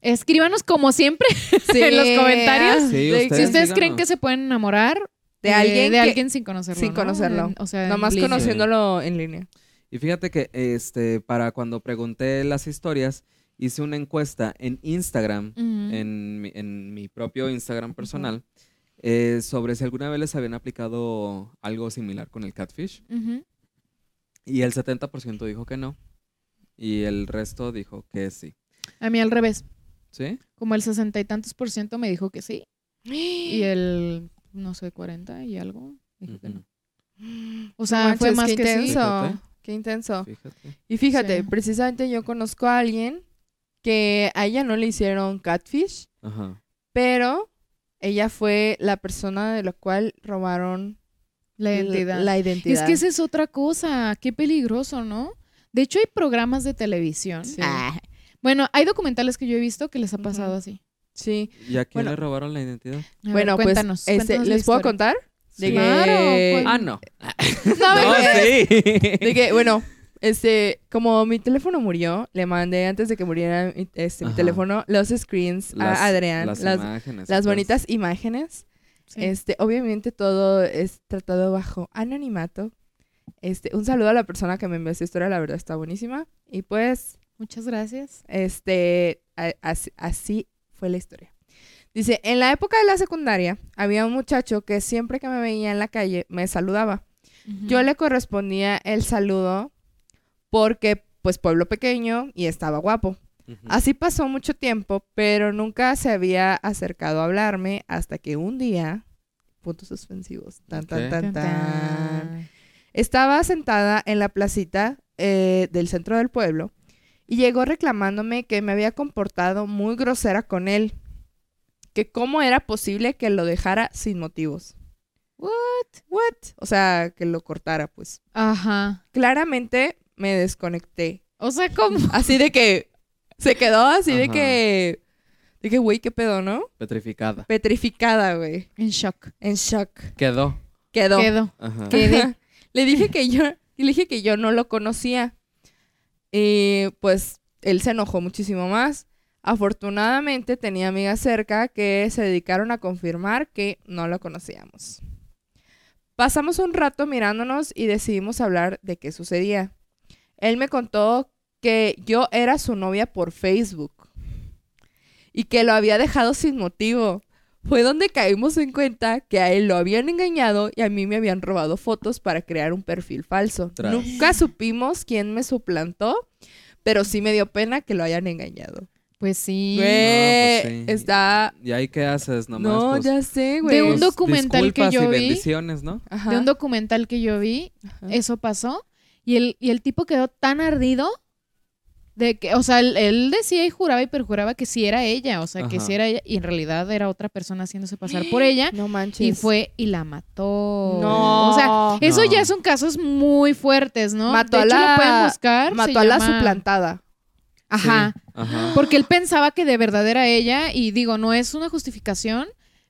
escríbanos como siempre Sí. *laughs* en los comentarios. Sí, de- ustedes si ustedes díganos. creen que se pueden enamorar De alguien de que- alguien sin conocerlo. sin ¿no? conocerlo. En- o sea, Nomás conociéndolo en línea. Y fíjate que este, para cuando pregunté las historias, hice una encuesta en Instagram, en, mi, en mi propio Instagram personal, eh, sobre si alguna vez les habían aplicado algo similar con el catfish. Y el 70% dijo que no. Y el resto dijo que sí. A mí al revés. ¿Sí? Como el sesenta y tantos por ciento me dijo que sí. Y *gasps* *gasps* el, no sé, 40 y algo dijo que no. O sea, fue más que sí. Qué intenso. Fíjate. Y fíjate, Sí. precisamente yo conozco a alguien que a ella no le hicieron catfish, Ajá. pero ella fue la persona de la cual robaron La identidad. La identidad. Es que esa es otra cosa. Qué peligroso, ¿no? De hecho, hay programas de televisión. Sí. Ah. Bueno, hay documentales que yo he visto que les ha pasado así. Sí. ¿Y a quién Bueno. le robaron la identidad? Ver, bueno, pues, cuéntanos, este, cuéntanos la ¿les puedo contar? De Sí. Claro, que. Ah, *laughs* no. No, sí. *laughs* de que, bueno, este, como mi teléfono murió, le mandé antes de que muriera mi- este, mi teléfono los screens a Adrián, Las, las, imágenes. las pues. bonitas imágenes. Sí. Este, obviamente todo es tratado bajo anonimato. Este, un saludo a la persona que me envió esta historia, la verdad está buenísima. Y pues, Muchas gracias. este, a- así, así fue la historia. Dice, en la época de la secundaria, había un muchacho que siempre que me veía en la calle me saludaba. Yo le correspondía el saludo porque, pues, pueblo pequeño y estaba guapo. Así pasó mucho tiempo, pero nunca se había acercado a hablarme hasta que un día, puntos suspensivos, tan, tan, Ok. tan, Tan, tan, tan. estaba sentada en la placita eh, del centro del pueblo y llegó reclamándome que me había comportado muy grosera con él, que cómo era posible que lo dejara sin motivos. What? What? O sea, que lo cortara, pues. Ajá. Claramente me desconecté. O sea, ¿cómo? Así de que se quedó así de que de que güey, qué pedo, ¿no? Petrificada. Petrificada, güey, En shock. en shock. Quedó. Quedó. Quedo. Ajá. Quedé. *laughs* le dije que yo le dije que yo no lo conocía. Y pues él se enojó muchísimo más. Afortunadamente tenía amigas cerca que se dedicaron a confirmar que no lo conocíamos. Pasamos un rato mirándonos y decidimos hablar de qué sucedía. Él me contó que yo era su novia por Facebook y que lo había dejado sin motivo. Fue donde caímos en cuenta que a él lo habían engañado y a mí me habían robado fotos para crear un perfil falso. Tras. Nunca supimos quién me suplantó, pero sí me dio pena que lo hayan engañado. Pues sí. Güey, pues sí. está... ¿Y ahí qué haces nomás? no, Pues, ya sé, güey. De un pues, documental que disculpas yo y vi. bendiciones, ¿no? Ajá, De un documental que yo vi, ajá. eso pasó. Y el, y el tipo quedó tan ardido de que, o sea, él, él decía y juraba y perjuraba que sí era ella, o sea, que sí era ella, y en realidad era otra persona haciéndose pasar por *gasps* ella. No manches. Y fue y la mató. No. O sea, eso No. ya son casos muy fuertes, ¿no? Mató de a hecho, la- lo pueden buscar. Mató a la llama- suplantada. Ajá. Sí, Ajá. Porque él pensaba que de verdad era ella y digo, no es una justificación,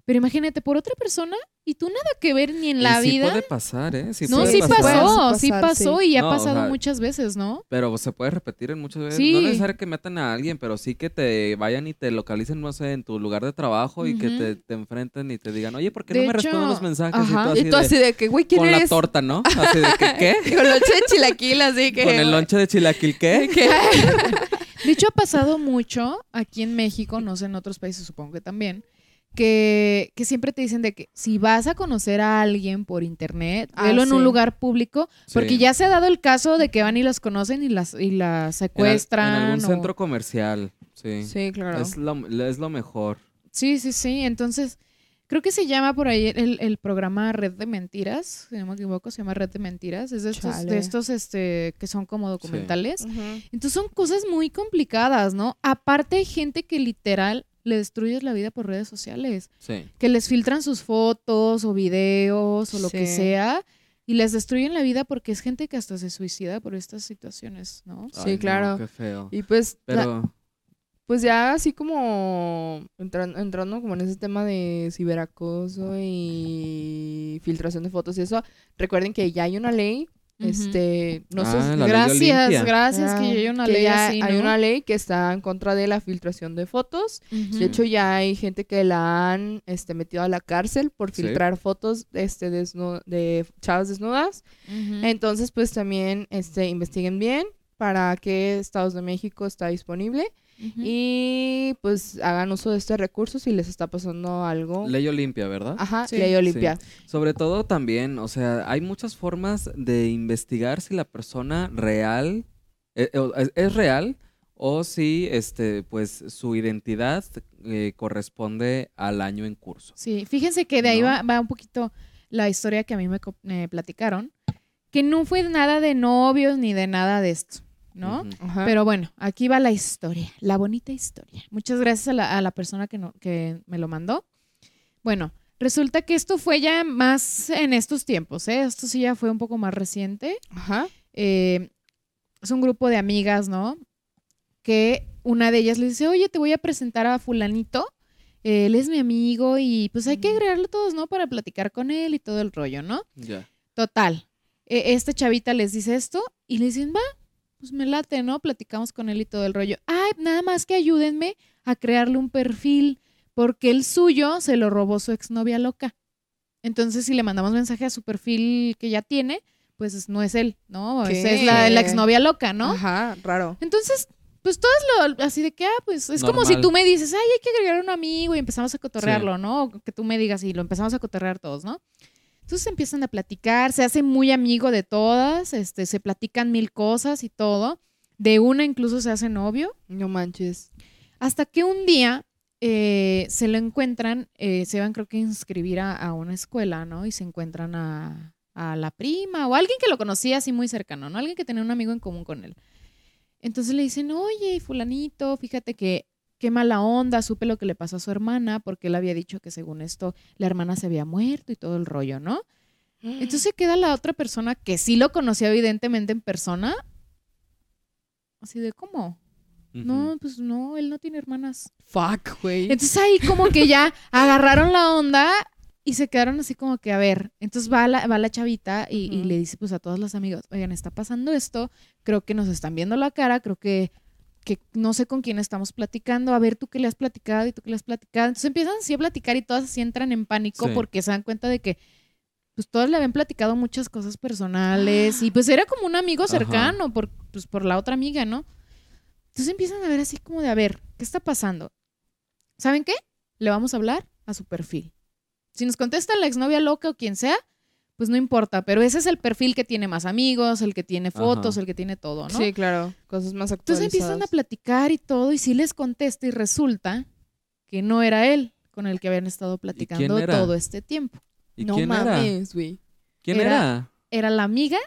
pero imagínate por otra persona y tú nada que ver ni en Y la sí vida. puede pasar, ¿eh? Sí no, puede sí pasar. pasó, Sí pasó sí. y ha No, o pasado sea, muchas veces, ¿no? Pero se puede repetir en muchas veces. Sí. No es necesario que metan a alguien, pero sí que te vayan y te localicen, no sé, en tu lugar de trabajo y que te, te enfrenten y te digan, oye, ¿por qué De no me responden hecho, los mensajes? ajá. Y Y tú así, de, de que, güey, ¿quién con la eres? torta, ¿no? Así de que, *laughs* ¿qué? Con lonche de chilaquil, así que... Con el lonche de chilaquil, ¿qué? *laughs* que- *laughs* De hecho, ha pasado mucho aquí en México, no sé, en otros países supongo que también, que, que siempre te dicen de que si vas a conocer a alguien por internet, Ah, velo en un lugar público, porque ya se ha dado el caso de que van y las conocen y las, y las En, al- secuestran. en algún o- centro comercial, sí. Sí, claro. Es, lo, es lo mejor. Sí, sí, sí. Entonces, creo que se llama por ahí el, el programa Red de Mentiras, si no me equivoco, se llama Red de Mentiras. Es de estos, Chale. de estos este, que son como documentales. Ujú. Entonces son cosas muy complicadas, ¿no? Aparte hay gente que literal le destruyes la vida por redes sociales, Sí. que les filtran sus fotos o videos o lo que Sí. sea y les destruyen la vida porque es gente que hasta se suicida por estas situaciones, ¿no? Sí, no, claro. qué feo. Y pues, la- pues ya así como entran- entrando como en ese tema de ciberacoso y filtración de fotos y eso, recuerden que ya hay una ley, este, no sé, Ah, ley gracias, gracias Ah, que ya hay una ley hay una ley que está en contra de la filtración de fotos. De hecho, ya hay gente que la han este, metido a la cárcel por Sí. filtrar fotos este, desnu- de chavas desnudas. Entonces, pues también este, investiguen bien para qué estados de México está disponible. Y pues hagan uso de este recurso si les está pasando algo. Ley Olimpia, ¿verdad? Ajá, Sí. ley Olimpia. Sobre todo también, o sea, hay muchas formas de investigar si la persona real eh, es, es real o si este pues su identidad eh, corresponde al año en curso. Sí, fíjense que de ahí ¿No? va, va un poquito la historia que a mí me platicaron, que no fue nada de novios ni de nada de esto, ¿no? Ajá. Pero bueno, aquí va la historia, la bonita historia. Muchas gracias a la, a la persona que, no- que me lo mandó. Bueno, resulta que esto fue ya más en estos tiempos, ¿eh? Esto sí ya fue un poco más reciente. Ajá. Eh, es un grupo de amigas, ¿no? Que una de ellas le dice, oye, te voy a presentar a fulanito. Él es mi amigo y pues hay que agregarlo todos, ¿no? Para platicar con él y todo el rollo, ¿no? Ya. Total. E- Esta chavita les dice esto y le dicen, va, pues me late, ¿no? Platicamos con él y todo el rollo. Ay, nada más que ayúdenme a crearle un perfil, porque el suyo se lo robó su exnovia loca. Entonces, si le mandamos mensaje a su perfil que ya tiene, pues es- no es él, ¿no? Es, es la, la exnovia loca, ¿no? Ajá, raro. Entonces, pues todas lo, así de que, ah, pues es como si tú me dices, ay, hay que agregar un amigo y empezamos a cotorrearlo, ¿no? O que tú me digas y lo empezamos a cotorrear todos, ¿no? Entonces empiezan a platicar, se hace muy amigo de todas, este, se platican mil cosas y todo. De una incluso se hace novio. No manches. Hasta que un día eh, se lo encuentran, eh, se van creo que a inscribir a, a una escuela, ¿no? Y se encuentran a, a la prima o alguien que lo conocía así muy cercano, ¿no? Alguien que tenía un amigo en común con él. Entonces le dicen, oye, fulanito, fíjate que qué mala onda, supe lo que le pasó a su hermana, porque él había dicho que según esto la hermana se había muerto y todo el rollo, ¿no? Entonces queda la otra persona que sí lo conocía evidentemente en persona. Así de, ¿cómo? No, pues no, él no tiene hermanas. Fuck, güey. Entonces ahí como que ya *laughs* agarraron la onda y se quedaron así como que, a ver, entonces va la, va la chavita y, le dice pues a todos los amigos, oigan, está pasando esto, creo que nos están viendo la cara, creo que, que no sé con quién estamos platicando, a ver tú qué le has platicado y tú qué le has platicado. Entonces empiezan así a platicar y todas así entran en pánico Sí. porque se dan cuenta de que pues todos le habían platicado muchas cosas personales y pues era como un amigo Ajá. cercano por, pues, por la otra amiga, ¿no? Entonces empiezan a ver así como de, a ver, ¿qué está pasando? ¿Saben qué? Le vamos a hablar a su perfil. Si nos contesta la exnovia loca o quien sea, pues no importa, pero ese es el perfil que tiene más amigos, el que tiene fotos, Ajá. el que tiene todo, ¿no? Sí, claro. Cosas más Entonces actualizadas. empiezan a platicar y todo, y sí les contesta y resulta que no era él con el que habían estado platicando todo este tiempo. ¿Y no quién era? mames, güey. ¿Quién Era- era? Era la amiga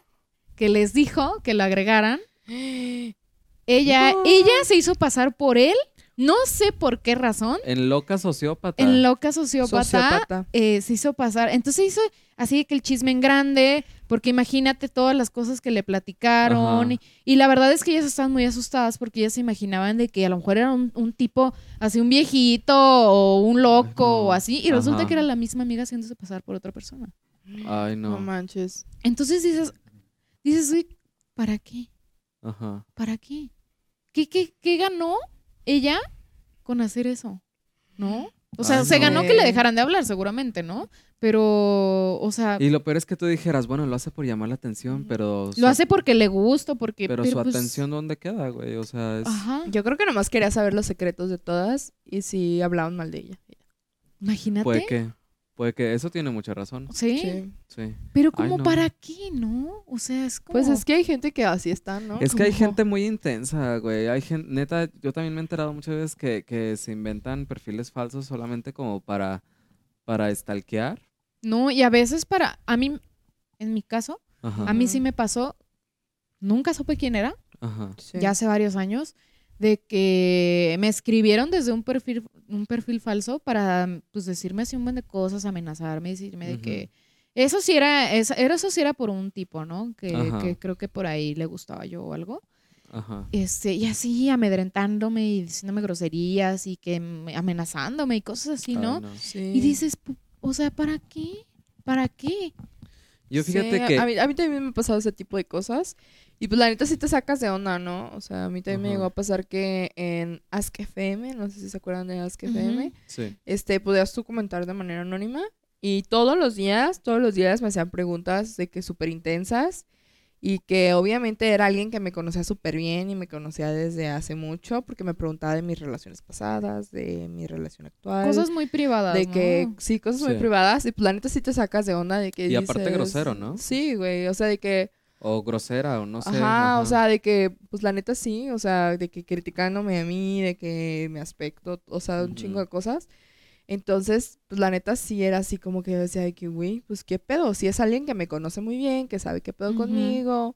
que les dijo que lo agregaran. *gasps* Ella, No. ella se hizo pasar por él, no sé por qué razón, En loca sociópata. en loca sociópata, Sociópata. eh, se hizo pasar. Entonces hizo así que el chisme en grande, porque imagínate todas las cosas que le platicaron. Y, y la verdad es que ellas estaban muy asustadas porque ellas se imaginaban de que a lo mejor era un, un tipo así, un viejito o un loco o así. Y resulta Ajá. que era la misma amiga haciéndose pasar por otra persona. Ay, No no. manches. Entonces dices, dices, "Uy, ¿para qué? Ajá. ¿Para qué? ¿Qué, qué, qué ganó ella con hacer eso? ¿No? O sea, Ay, se no. ganó que le dejaran de hablar, seguramente, ¿no? Pero, o sea, Y lo peor es que tú dijeras, bueno, lo hace por llamar la atención, pero... lo su- hace porque le gusta, porque... Pero, su pues, atención, ¿dónde queda, güey? O sea, es... Ajá. Yo creo que nomás quería saber los secretos de todas y si hablaban mal de ella. Imagínate. Puede que... Puede que... Eso tiene mucha razón. ¿Sí? Sí. Sí. Pero Ay, como no. para qué, ¿no? O sea, es como... Pues es que hay gente que así está, ¿no? Es que hay gente muy intensa, güey. Hay gente, neta, yo también me he enterado muchas veces que, que se inventan perfiles falsos solamente como para, para stalkear. No, y a veces para... A mí, en mi caso, Ajá. a mí sí me pasó, nunca supe quién era, Ajá. Sí. ya hace varios años, de que me escribieron desde un perfil, un perfil falso para pues decirme así un montón de cosas, amenazarme, decirme de que eso sí era, era, eso sí era por un tipo, ¿no? Que, creo que por ahí le gustaba yo o algo. Ajá. Este, y así amedrentándome y diciéndome groserías y que me- amenazándome y cosas así, ¿no? Ay, no. Sí. Y dices, o sea, ¿para qué? ¿Para qué? Yo Sí, fíjate que... A mí, a mí también me ha pasado ese tipo de cosas. Y pues la neta sí te sacas de onda, ¿no? O sea, a mí también me llegó a pasar que en Ask FM, no sé si se acuerdan de Ask Ujú. FM, Sí. este, podías tú comentar de manera anónima. Y todos los días, todos los días me hacían preguntas de que súper intensas. Y que obviamente era alguien que me conocía súper bien y me conocía desde hace mucho porque me preguntaba de mis relaciones pasadas, de mi relación actual. Cosas muy privadas. de ¿no? que sí, cosas muy Sí. privadas. Y pues la neta sí te sacas de onda de que Y aparte dices- grosero, ¿no? Sí, güey. O sea, de que... O grosera, o no sé. ajá, o sea, de que, pues la neta sí, o sea, de que criticándome a mí, de que mi aspecto, o sea, un chingo Ujú. de cosas. Entonces, pues la neta sí era así como que yo decía de que, güey, pues qué pedo. Si es alguien que me conoce muy bien, que sabe qué pedo conmigo.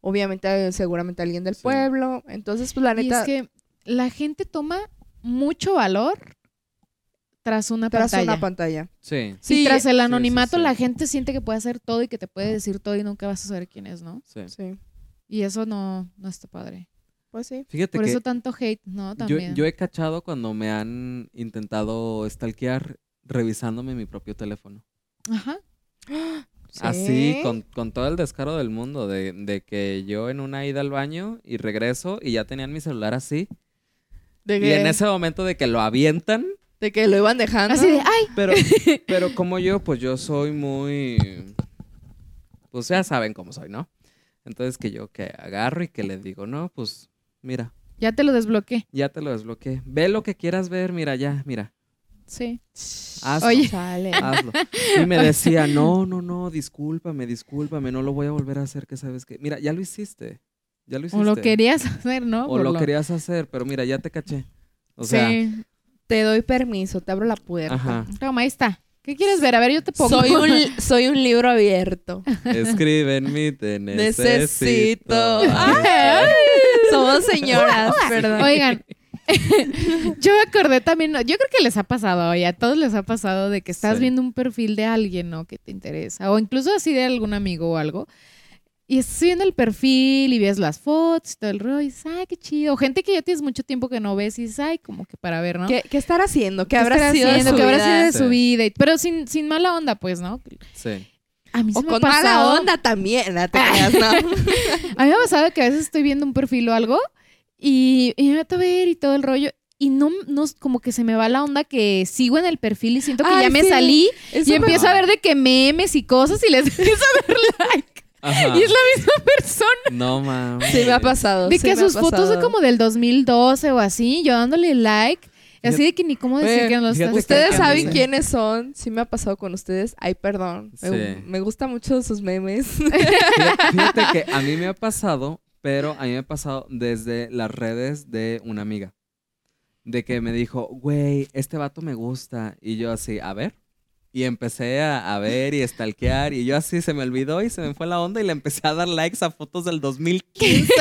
Obviamente, eh, seguramente alguien del Sí. pueblo. Entonces, pues la Y neta, es que la gente toma mucho valor tras una tras pantalla. una pantalla. Sí. y Sí, tras el sí, anonimato sí. la gente siente que puede hacer todo y que te puede decir todo y nunca vas a saber quién es, ¿no? Sí. sí, Y eso no, no está padre. Pues sí. Fíjate Por que eso tanto hate, ¿no? yo, También. yo he cachado cuando me han intentado stalkear revisándome mi propio teléfono. Ajá. Así, Sí. con, con todo el descaro del mundo, de, de que yo en una ida al baño y regreso y ya tenían mi celular así. De Y que, en ese momento de que lo avientan, de que lo iban dejando. Así de, ay, pero, *laughs* pero como yo, pues yo soy muy... Pues ya saben cómo soy, ¿no? Entonces que yo que agarro y que le digo, no, pues mira, ya te lo desbloqueé. ya te lo desbloqueé. Ve lo que quieras ver, mira, ya, mira. Sí. Hazlo. Oye. Hazlo. Y me decía, no, no, no, discúlpame, discúlpame, no lo voy a volver a hacer, que sabes que, mira, ya lo hiciste, ya lo hiciste. O lo querías hacer, ¿no? O Por lo querías hacer, pero mira, ya te caché. O sea, sí. Te doy permiso, te abro la puerta. ajá, Toma, ahí está. ¿Qué quieres ver? A ver, yo te pongo. Soy un, *laughs* soy un libro abierto. escribe en mí, te necesito. Necesito. Ay. Somos señoras, *laughs* perdón. Oigan, *laughs* yo me acordé también, ¿no? yo creo que les ha pasado, y a todos les ha pasado de que estás Sí. viendo un perfil de alguien, ¿no? Que te interesa, o incluso así de algún amigo o algo, y estás viendo el perfil y ves las fotos y todo el rollo, y dices, ay, qué chido. O gente que ya tienes mucho tiempo que no ves y dices, ay, como que para ver, ¿no? ¿Qué, qué estará haciendo? ¿Qué, ¿Qué habrá sido de haciendo? su ¿Qué habrá vida? sido de Sí. su vida? Pero sin, sin mala onda, pues, ¿no? Sí. A mí se O me ha con pasado- mala onda también, no te creas, ¿no? *laughs* A mí me ha pasado que a veces estoy viendo un perfil o algo y, y me meto a ver y todo el rollo. Y no, no, como que se me va la onda que sigo en el perfil y siento que Ay, ya me sí. salí Eso y me- empiezo a ver de que memes y cosas y les *laughs* empiezo a dar like. Ajá. Y es la misma persona. No mames. Sí me ha pasado. De sí que sus fotos son como del 2012 o así, yo dándole like. Y así de que ni cómo decir Bueno, que no lo fíjate estás que Ustedes saben quiénes son. Sí me ha pasado con ustedes. Ay, perdón. Me, Sí. me gustan mucho sus memes. Fíjate, *laughs* *laughs* fíjate que a mí me ha pasado, pero a mí me ha pasado desde las redes de una amiga. De que me dijo, güey, este vato me gusta. Y yo así, a ver. Y empecé a, a ver y stalkear. Y yo así se me olvidó y se me fue la onda. Y le empecé a dar likes a fotos del 2015.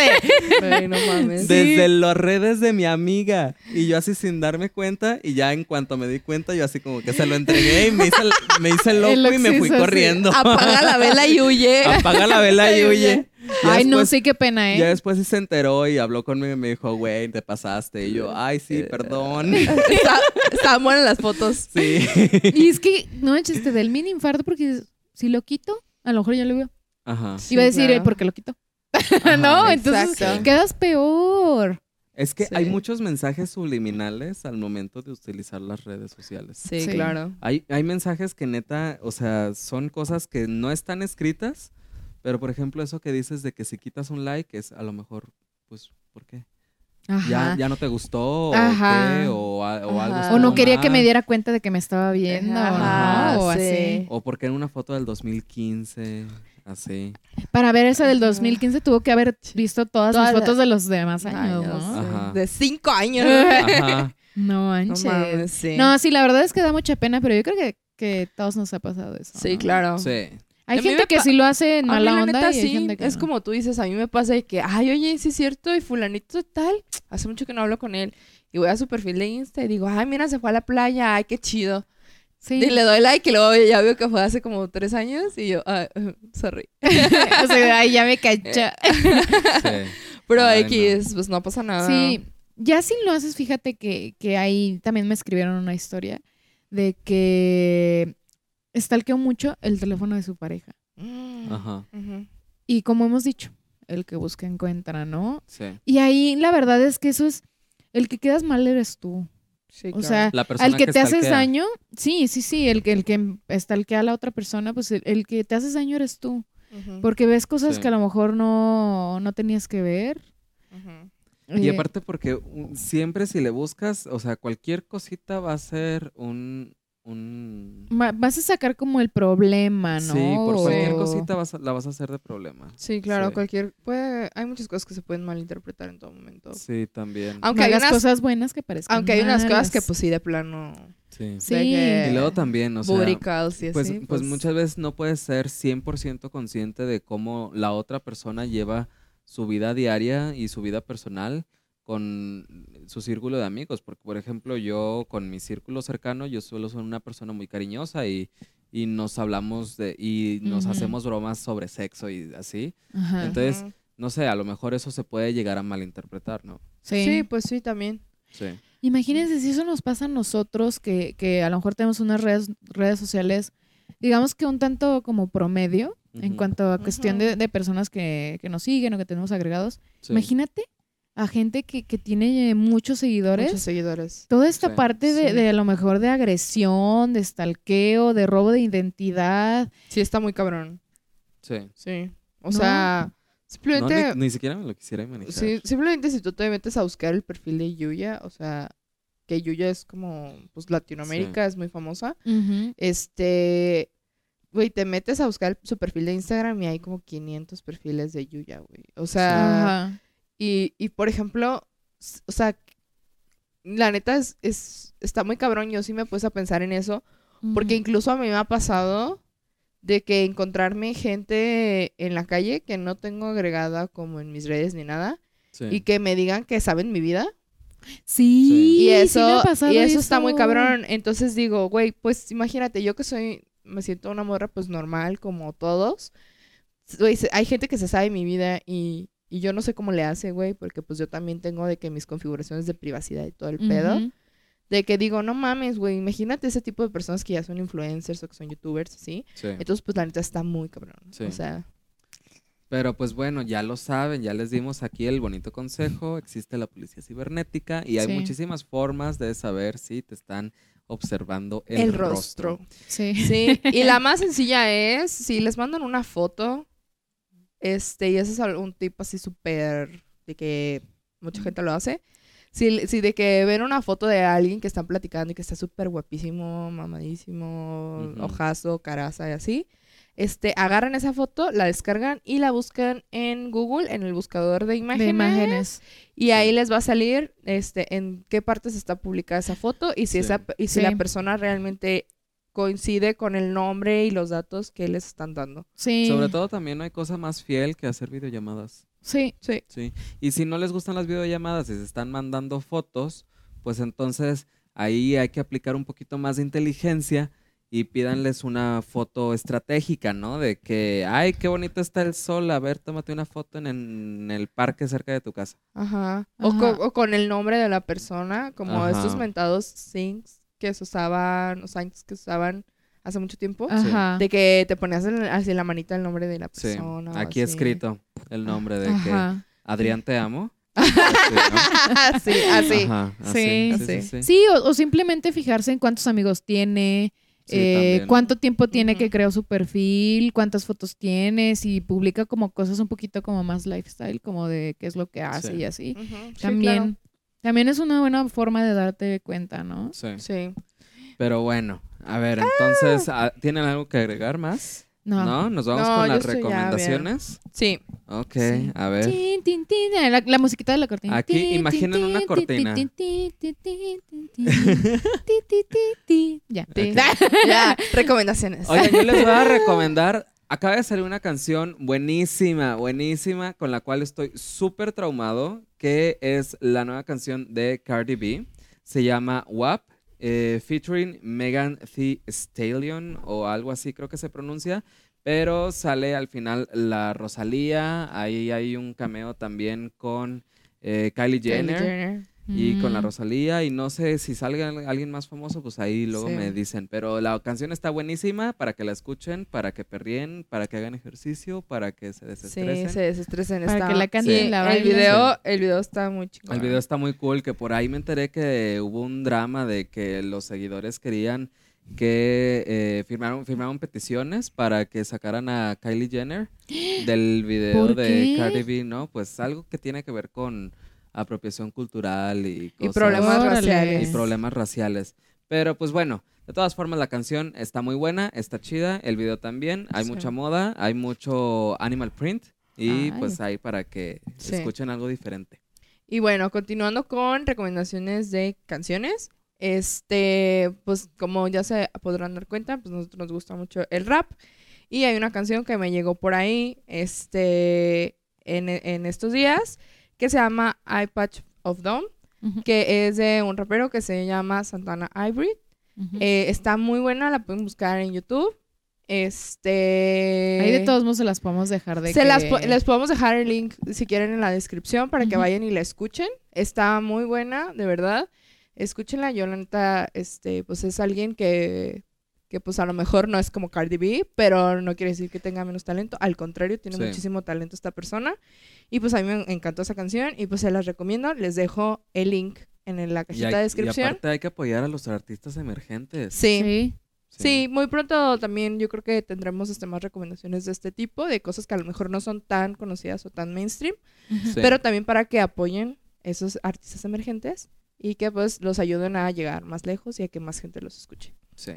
Ay, no mames. Desde las redes de mi amiga. Y yo así sin darme cuenta. Y ya en cuanto me di cuenta, yo así como que se lo entregué y me hice, me hice el loco El y me fui sí. corriendo. Apaga la vela y huye. Apaga la vela y *laughs* huye. Ya Ay, no, sí, qué pena, Ya ¿eh? después sí se enteró y habló conmigo y me dijo, güey, te pasaste. Y yo, ay, sí, perdón. *laughs* Está- Estaban buenas las fotos. Sí. Y es que, no manches, te da el mini infarto porque si lo quito, a lo mejor ya lo veo. Ajá. Sí, Iba a decir, claro. eh, porque lo quito. *laughs* Ajá, no, entonces exacto. quedas peor. Es que Sí. hay muchos mensajes subliminales al momento de utilizar las redes sociales. Sí, Sí. claro. Hay, hay mensajes que neta, o sea, son cosas que no están escritas, pero por ejemplo eso que dices de que si quitas un like es a lo mejor, pues, ¿por qué? Ya, Ajá. ya no te gustó o Ajá. qué, o, a- o algo. O no quería que me diera cuenta de que me estaba viendo, Ajá, ¿no? O sí. así. O porque en una foto del 2015, así. Para ver esa del Ajá. 2015 tuvo que haber visto todas, Todas las fotos de los demás años, Años, ¿no? sí. Ajá. De cinco años. Ajá. *laughs* No No manches. mames, sí. No, sí, la verdad es que da mucha pena, pero yo creo que, que todos nos ha pasado eso. Sí, ¿no? claro. Sí. Hay A gente que sí lo hace en A mí, mala la onda neta, y hay sí. gente que Es no. como tú dices, a mí me pasa de que, ay, oye, sí es cierto, y fulanito tal, hace mucho que no hablo con él. Y voy a su perfil de Insta y digo, ay, mira, se fue a la playa, ay, qué chido. Sí. Y le doy like y luego ya veo que fue hace como tres años y yo, ah, *laughs* sorry. *laughs* o sea, ay, ya me *laughs* cacha. Sí. Pero Ay, X, pues no pasa nada. Sí, ya si lo haces, fíjate que, que ahí también me escribieron una historia de que stalkeó mucho el teléfono de su pareja. Mm, Ajá. Y como hemos dicho, el que busca encuentra, ¿no? Sí. Y ahí la verdad es que eso es, el que quedas mal eres tú. Sí, O claro. sea, La persona al que, te haces daño, sí, sí, sí, el que, el que stalkea a la otra persona, pues el, el que te haces daño eres tú. Porque ves cosas Sí. que a lo mejor no, no tenías que ver. ujú. Y Eh, aparte porque siempre si le buscas, o sea, cualquier cosita va a ser un... un... vas a sacar como el problema, ¿no? Sí, por cualquier O- cosita vas a- la vas a hacer de problema. Sí, claro, Sí. cualquier... Puede, hay muchas cosas que se pueden malinterpretar en todo momento. Sí, también. Aunque no hay unas- cosas buenas que parezcan Aunque hay unas cosas que pues sí, de plano... Sí. Sí. que- Y luego también, o sea, calls y pues, pues muchas veces no puedes ser 100% consciente de cómo la otra persona lleva su vida diaria y su vida personal con su círculo de amigos. Porque, por ejemplo, yo con mi círculo cercano, yo suelo ser una persona muy cariñosa y, y nos hablamos de, y nos hacemos bromas sobre sexo y así. Entonces, no sé, a lo mejor eso se puede llegar a malinterpretar, ¿no? sí. Sí, pues sí, también. Sí. Imagínense si eso nos pasa a nosotros, que, que a lo mejor tenemos unas redes, redes sociales, digamos que un tanto como promedio, en cuanto a cuestión de, de personas que, que nos siguen o que tenemos agregados. sí. Imagínate a gente que, que tiene eh, muchos seguidores. Muchos seguidores. Toda esta Sí. parte de, Sí. de a lo mejor de agresión, de stalkeo, de robo de identidad. Sí, está muy cabrón. Sí. Sí. O No. sea, No, simplemente... ni, ni siquiera me lo quisiera imaginar. Sí, simplemente si tú te metes a buscar el perfil de Yuya, o sea, que Yuya es como, pues Latinoamérica es muy famosa. Este, güey, te metes a buscar su perfil de Instagram y hay como 500 perfiles de Yuya, güey. O sea, Ajá. Y, y por ejemplo, o sea, la neta es, es, está muy cabrón. Yo sí me puse a pensar en eso, porque incluso a mí me ha pasado de que encontrarme gente en la calle que no tengo agregada como en mis redes ni nada Sí. y que me digan que saben mi vida. Sí, Y sí me eso, ha pasado y eso, está muy cabrón. Entonces digo, güey, pues imagínate, yo que soy, me siento una morra pues normal como todos. Güey, hay gente que se sabe mi vida y, y yo no sé cómo le hace, güey, porque pues yo también tengo de que mis configuraciones de privacidad y todo el pedo. De que digo, no mames, güey, imagínate ese tipo de personas que ya son influencers o que son youtubers, ¿sí? Sí. Entonces, pues la neta está muy cabrón. Sí. O sea, Pero pues bueno, ya lo saben, ya les dimos aquí el bonito consejo, existe la policía cibernética y hay Sí. muchísimas formas de saber si te están observando el, el, rostro. rostro. Sí. Sí, y *laughs* la más sencilla es, si les mandan una foto, este, y ese es un tipo así súper, de que mucha gente lo hace, si, si de que ven una foto de alguien que están platicando y que está súper guapísimo, mamadísimo, Ujú. ojazo, caraza y así, este, agarran esa foto, la descargan y la buscan en Google, en el buscador de imágenes. De imágenes. Y ahí les va a salir este en qué partes está publicada esa foto y si Sí. esa y si Sí. la persona realmente coincide con el nombre y los datos que les están dando. Sí. Sobre todo también no hay cosa más fiel que hacer videollamadas. Sí. Sí. Sí. Y si no les gustan las videollamadas y se están mandando fotos, pues entonces ahí hay que aplicar un poquito más de inteligencia y pídanles una foto estratégica, ¿no? De que, ay, qué bonito está el sol, a ver, tómate una foto en, en el parque cerca de tu casa. Ajá. O, Ajá. co- o con el nombre de la persona, como Ajá. estos mentados syncs que se usaban, o signs que se usaban hace mucho tiempo. Ajá. De que te ponías en- así en la manita el nombre de la Sí. persona. o Aquí así. escrito el nombre de que. Adrián te amo. *laughs* Así, ¿no? así, así. Ajá, así, Sí. sí, sí, Sí. sí. Sí, o, o simplemente fijarse en cuántos amigos tiene, Sí, eh, cuánto tiempo tiene que creó su perfil, cuántas fotos tiene, si publica como cosas un poquito como más lifestyle, como de qué es lo que hace Sí. y así. Sí, También, claro. También es una buena forma de darte cuenta, ¿no? Sí. Sí. Pero bueno, a ver, entonces, ah, ¿tienen algo que agregar más? No. ¿No? ¿Nos vamos con las recomendaciones? Sí. Ok, a ver. Eh, la, musiquita de la cortina. Aquí imaginen una cortina. ya. Ya. Recomendaciones. Oigan, yo les voy a recomendar Acaba de salir una canción buenísima, buenísima, con la cual estoy súper traumado, que es la nueva canción de Cardi B. Se llama WAP, eh, featuring Megan Thee Stallion o algo así creo que se pronuncia. Pero sale al final la Rosalía, ahí hay un cameo también con eh, Kylie Kylie Jenner. Y con la Mm. Rosalía, y no sé si salga al- alguien más famoso, pues ahí luego Sí. me dicen. Pero la canción está buenísima para que la escuchen, para que perrien, para que hagan ejercicio, para que se Sí, desestresen. se desestresen. Para está- que la canten Sí. la el video, el video está muy chico. El video está muy cool, que por ahí me enteré que hubo un drama de que los seguidores querían que eh, firmaron, firmaron peticiones para que sacaran a Kylie Jenner *gasps* del video ¿Por de? Cardi B, ¿no? Pues algo que tiene que ver con apropiación cultural y Y cosas- problemas Órale. raciales. y problemas raciales. Pero pues bueno, de todas formas la canción está muy buena, está chida, el video también, hay Sí. mucha moda, hay mucho animal print y Ay. pues hay para que Sí. escuchen algo diferente. Y bueno, continuando con recomendaciones de canciones. Este, pues como ya se podrán dar cuenta, pues nosotros nos gusta mucho el rap. Y hay una canción que me llegó por ahí, este, en, en estos días, que se llama Eye Patch of Dawn, que es de un rapero que se llama Santana Ivory. Eh, está muy buena, la pueden buscar en YouTube. Este. Ahí de todos modos se las podemos dejar de Se que... las po- les podemos dejar el link si quieren en la descripción para que vayan y la escuchen. Está muy buena, de verdad. Escúchenla. Yo, la neta, este, pues es alguien que, que pues a lo mejor no es como Cardi B, pero no quiere decir que tenga menos talento. Al contrario, tiene Sí. muchísimo talento esta persona. Y pues a mí me encantó esa canción y pues se las recomiendo. Les dejo el link en la Y, cajita hay- de y descripción. aparte hay que apoyar a los artistas emergentes. Sí. Sí. Sí, muy pronto también yo creo que tendremos este, más recomendaciones de este tipo, de cosas que a lo mejor no son tan conocidas o tan mainstream. Sí. pero también para que apoyen esos artistas emergentes y que pues los ayuden a llegar más lejos y a que más gente los escuche. Sí.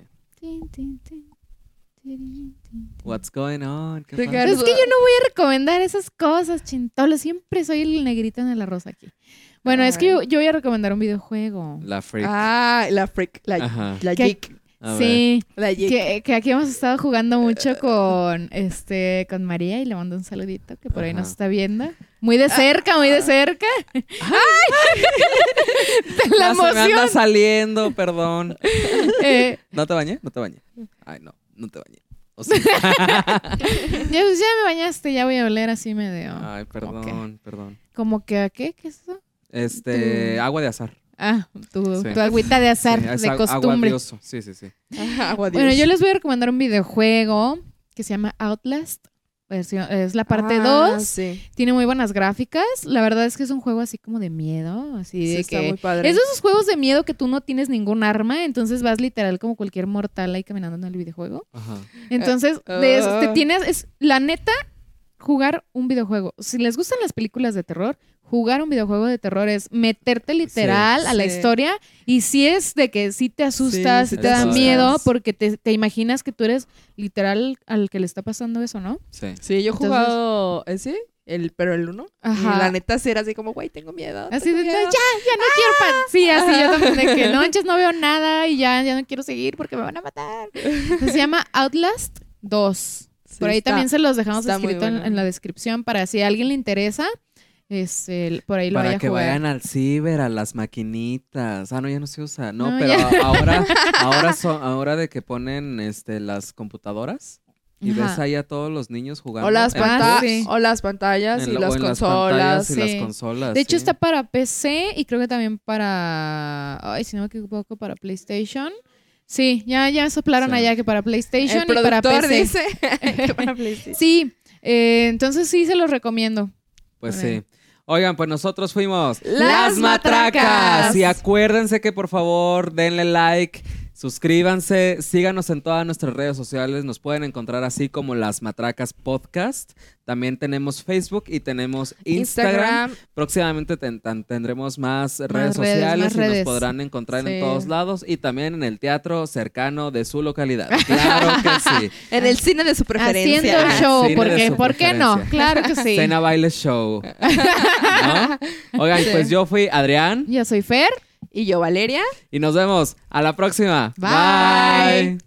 What's going on? ¿Qué pasa? Es que yo no voy a recomendar esas cosas, chintolo. Siempre soy el negrito en el arroz aquí. Bueno, es que yo, yo voy a recomendar un videojuego. La freak. Ah, la freak, la, Ajá. la geek. Sí, la que, que aquí hemos estado jugando mucho *laughs* con este con María y le mando un saludito que por ahí nos Ajá. está viendo. Muy de cerca, muy de cerca. ¡Ay! *laughs* De la Ya se me anda emoción. saliendo, perdón. Eh, ¿No te bañé? No te bañé. Ay, no, no te bañé. O sí. *laughs* ya, pues, ya me bañaste, ya voy a oler así medio. Ay, perdón, perdón. ¿Como que a qué? ¿Qué es eso? Este, agua de azar. Ah, tu, Sí. tu agüita de azar, Sí, es de costumbre. aguadioso. Sí, sí, sí. Ah, agua Bueno, yo les voy a recomendar un videojuego que se llama Outlast. Versión- Es la parte Ah, 2. sí. Tiene muy buenas gráficas. La verdad es que es un juego así como de miedo. Así Sí, de está que. muy padre. Es de esos juegos de miedo que tú no tienes ningún arma, entonces vas literal como cualquier mortal ahí caminando en el videojuego. Ajá. Entonces, de eso te ah. tienes, es la neta, jugar un videojuego. Si les gustan las películas de terror, jugar un videojuego de terror es meterte literal a la Sí. historia y si es de que sí te asustas, Sí, te te da asustas. miedo porque te, te imaginas que tú eres literal al que le está pasando eso, ¿no? Sí. Sí, yo he Entonces- jugado ese, el, pero el uno. Ajá. Y la neta sí era así como, güey, tengo miedo. Así tengo de, ya, ya no quiero pa-". Sí, así yo también de que no, *laughs* no veo nada y ya, ya no quiero seguir porque me van a matar. *laughs* Se llama Outlast 2. Sí, por ahí está- también se los dejamos escrito en, bueno. en la descripción para si a alguien le interesa, este, por ahí lo Para vaya que a jugar. vayan al ciber, a las maquinitas. Ah, no, ya no se usa. No, No, pero ya. ahora, *laughs* ahora, son, ahora de que ponen este, las computadoras y Ajá. ves ahí a todos los niños jugando. O las, en panta- sí. o las pantallas en y la- las o en las consolas. pantallas y sí. las consolas. De hecho, sí. está para PC y creo que también para. Ay, si no me equivoco, para PlayStation. Sí, ya, ya soplaron Sí. allá que para PlayStation El y para PC. dice *laughs* que para PlayStation. Sí, eh, entonces sí se los recomiendo. Pues sí. Oigan, pues nosotros fuimos Las Matracas. Y acuérdense que por favor denle like, suscríbanse, síganos en todas nuestras redes sociales. Nos pueden encontrar así como Las Matracas Podcast. También tenemos Facebook y tenemos Instagram. Instagram. Próximamente ten- tendremos más redes redes, sociales más y nos redes. podrán encontrar Sí. en todos lados y también en el teatro cercano de su localidad. *laughs* Claro que sí. En el cine de su preferencia. Haciendo show, Cine de porque, ¿por qué no? Claro que sí. Cena Baile Show. *laughs* ¿No? Oigan, Sí. pues yo fui Adrián Yo soy Fer. Y yo, Valeria. y nos vemos a la próxima. Bye. Bye.